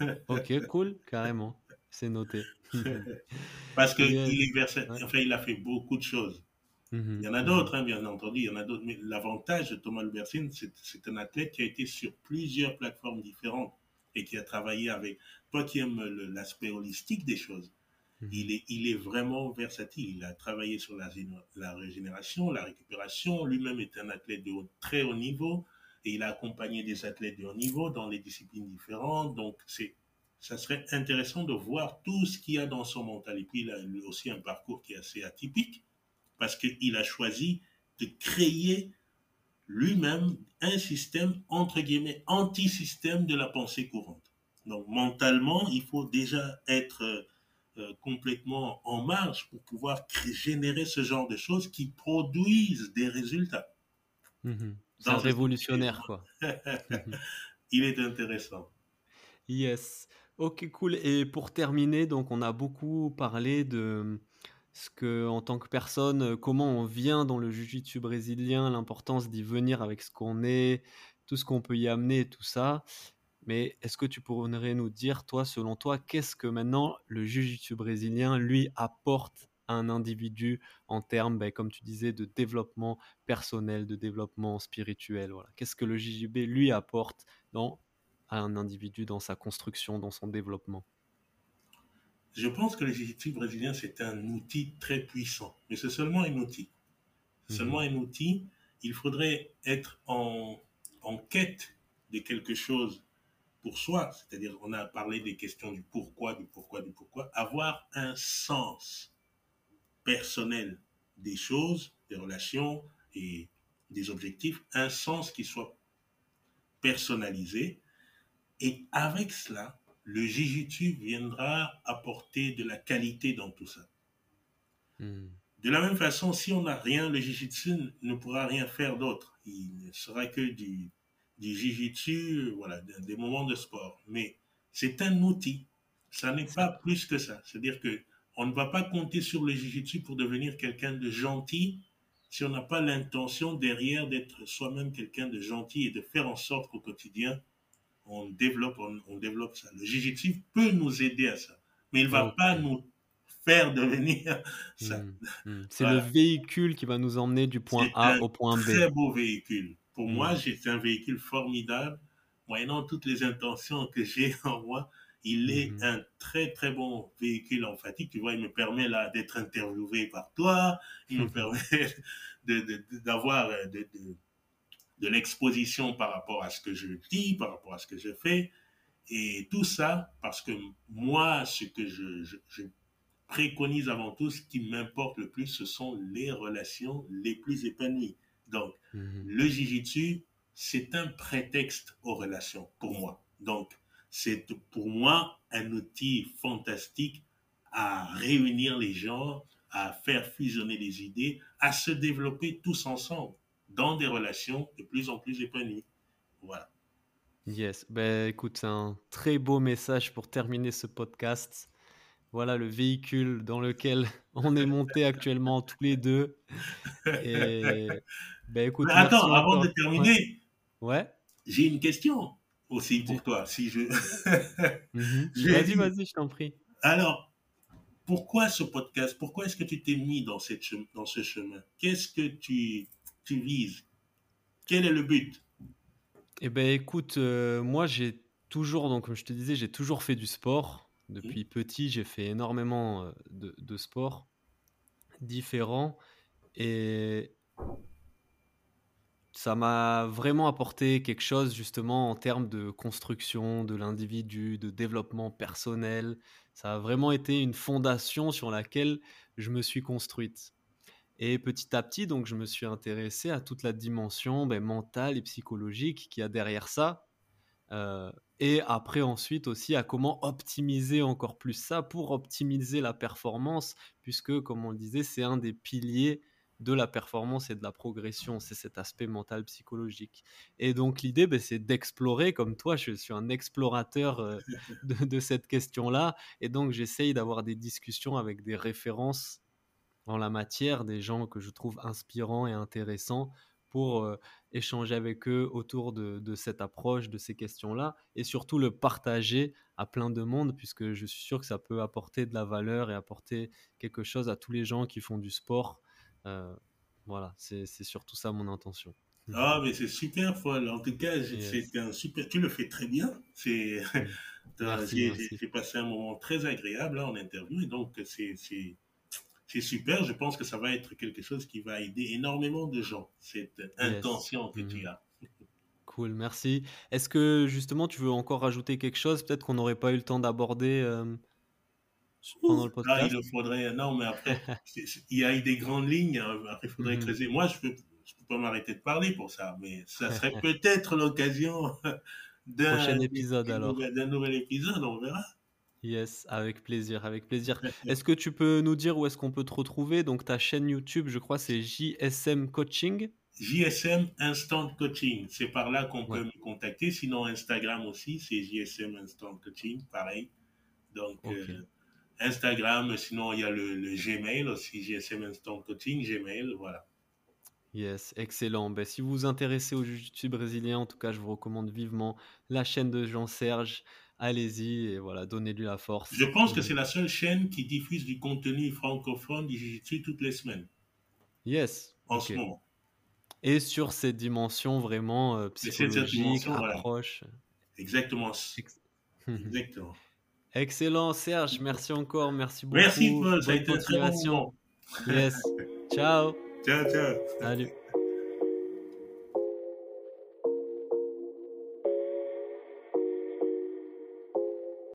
[LAUGHS] ok, cool, carrément. C'est noté. [LAUGHS] Parce qu'il est enfin, il a fait beaucoup de choses. Mhm, il y en a d'autres, hein, bien entendu, il y en a d'autres. Mais l'avantage de Thomas Louversen, c'est un athlète qui a été sur plusieurs plateformes différentes et qui a travaillé avec. Toi qui aimes l'aspect holistique des choses, Mhm. Il est, vraiment versatile. Il a travaillé sur la, la régénération, la récupération. Lui-même est un athlète de très haut niveau et il a accompagné des athlètes de haut niveau dans les disciplines différentes. Donc, c'est, ça serait intéressant de voir tout ce qu'il y a dans son mental. Et puis, il a aussi un parcours qui est assez atypique parce qu'il a choisi de créer lui-même un système, entre guillemets, anti-système de la pensée courante. Donc, mentalement, il faut déjà être euh, complètement en marge pour pouvoir générer ce genre de choses qui produisent des résultats. Mhm. C'est révolutionnaire, quoi. [LAUGHS] Il est intéressant. Yes. Ok, cool. Et pour terminer, donc on a beaucoup parlé de ce que, en tant que personne, comment on vient dans le jiu-jitsu brésilien, l'importance d'y venir avec ce qu'on est, tout ce qu'on peut y amener, tout ça. Mais est-ce que tu pourrais nous dire, toi, selon toi, qu'est-ce que maintenant le jiu-jitsu brésilien lui apporte à un individu en termes, ben, comme tu disais, de développement personnel, de développement spirituel voilà. Qu'est-ce que le JJB lui apporte dans, à un individu dans sa construction, dans son développement? Je pense que le jiu-jitsu brésilien, c'est un outil très puissant, mais c'est seulement un outil. Mmh seulement un outil. Il faudrait être en, en quête de quelque chose pour soi, c'est-à-dire on a parlé des questions du pourquoi, du pourquoi, du pourquoi, avoir un sens personnel des choses, des relations et des objectifs, un sens qui soit personnalisé. Et avec cela, le Jujitsu viendra apporter de la qualité dans tout ça. Hmm. De la même façon, si on n'a rien, le Jujitsu ne pourra rien faire d'autre. Il ne sera que du, du jiu-jitsu, voilà, des, moments de sport. Mais c'est un outil. Ça n'est pas plus que ça. C'est-à-dire que on ne va pas compter sur le jiu-jitsu pour devenir quelqu'un de gentil si on n'a pas l'intention derrière d'être soi-même quelqu'un de gentil et de faire en sorte qu'au quotidien, on développe, on, développe ça. Le jiu-jitsu peut nous aider à ça, mais il ne va pas nous faire devenir [LAUGHS] ça. Hmm, hmm. C'est le véhicule qui va nous emmener du point A au point B. Très beau véhicule. Pour moi, c'est un véhicule formidable. Moyennant toutes les intentions que j'ai [LAUGHS] en moi, il est mhm. un très très bon véhicule en fatigue. Tu vois, il me permet là d'être interviewé par toi. Il me permet [LAUGHS] d'avoir de, de l'exposition par rapport à ce que je dis, par rapport à ce que je fais. Et tout ça parce que moi, ce que je, je préconise avant tout, ce qui m'importe le plus, ce sont les relations les plus épanouies. Donc, mhm. le Jiu-Jitsu, c'est un prétexte aux relations pour moi. Donc, c'est pour moi un outil fantastique à réunir les gens, à faire fusionner les idées, à se développer tous ensemble dans des relations de plus en plus épanouies. Voilà. Yes, ben écoute, un très beau message pour terminer ce podcast. Voilà le véhicule dans lequel [LAUGHS] on est monté actuellement tous les deux. Et [LAUGHS] ben écoute, attends, avant de terminer, ouais. j'ai une question aussi pour toi. Si je. [LAUGHS] Mhm. Vas-y, vas-y, je t'en prie. Alors, pourquoi ce podcast Pourquoi est-ce que tu t'es mis dans, cette, dans ce chemin? Qu'est-ce que tu, tu vises? Quel est le but? Eh ben, écoute, euh, moi, j'ai toujours, donc comme je te disais, j'ai toujours fait du sport. Depuis petit, j'ai fait énormément de, de sports différents et ça m'a vraiment apporté quelque chose justement en termes de construction de l'individu, de développement personnel. Ça a vraiment été une fondation sur laquelle je me suis construite. Et petit à petit, donc, je me suis intéressé à toute la dimension ben, mentale et psychologique qu'il y a derrière ça. Euh, et après ensuite aussi à comment optimiser encore plus ça pour optimiser la performance, puisque comme on le disait, c'est un des piliers de la performance et de la progression, c'est cet aspect mental psychologique. Et donc l'idée, ben, c'est d'explorer, comme toi, je suis un explorateur euh, [LAUGHS] de, cette question-là, et donc j'essaye d'avoir des discussions avec des références en la matière, des gens que je trouve inspirants et intéressants pour euh, échanger avec eux autour de, cette approche, de ces questions-là, et surtout le partager à plein de monde, puisque je suis sûr que ça peut apporter de la valeur et apporter quelque chose à tous les gens qui font du sport. Euh, voilà, c'est surtout ça mon intention. Ah, mais c'est super, Paul. En tout cas, c'est un super. Tu le fais très bien. C'est. [LAUGHS] J'ai passé un moment très agréable en interview, et donc c'est c'est super. Je pense que ça va être quelque chose qui va aider énormément de gens, cette intention que tu mhm. as. Cool, merci. Est-ce que justement tu veux encore rajouter quelque chose Peut-être qu'on n'aurait pas eu le temps d'aborder euh, pendant le podcast? Ah, il faudrait. Non, mais après, [LAUGHS] il y a eu des grandes lignes. Hein. Après, il faudrait mhm. creuser. Moi, je ne peux, pas m'arrêter de parler pour ça, mais ça [LAUGHS] serait peut-être l'occasion. [LAUGHS] D'un nouvel épisode, on verra. Yes, avec plaisir, avec plaisir. Est-ce que tu peux nous dire où est-ce qu'on peut te retrouver? Donc ta chaîne YouTube, je crois, c'est JSM Coaching. JSM Instant Coaching, c'est par là qu'on peut me contacter. Sinon Instagram aussi, c'est JSM Instant Coaching, pareil. Donc euh, Instagram, sinon il y a le, Gmail aussi, JSM Instant Coaching, Gmail, voilà. Yes, excellent. Ben, si vous vous intéressez au YouTube brésilien, en tout cas, je vous recommande vivement la chaîne de Jean-Serge allez-y et voilà, donnez-lui la force. Je pense que c'est la seule chaîne qui diffuse du contenu francophone du toutes les semaines. Yes. En ce moment. Et sur cette dimension vraiment euh, psychologique, approche. Exactement. [LAUGHS] Exactement. Excellent, Serge. Merci encore. Merci beaucoup. Merci, Paul. Ça a été très bon Yes. [LAUGHS] ciao. Ciao, ciao. Salut.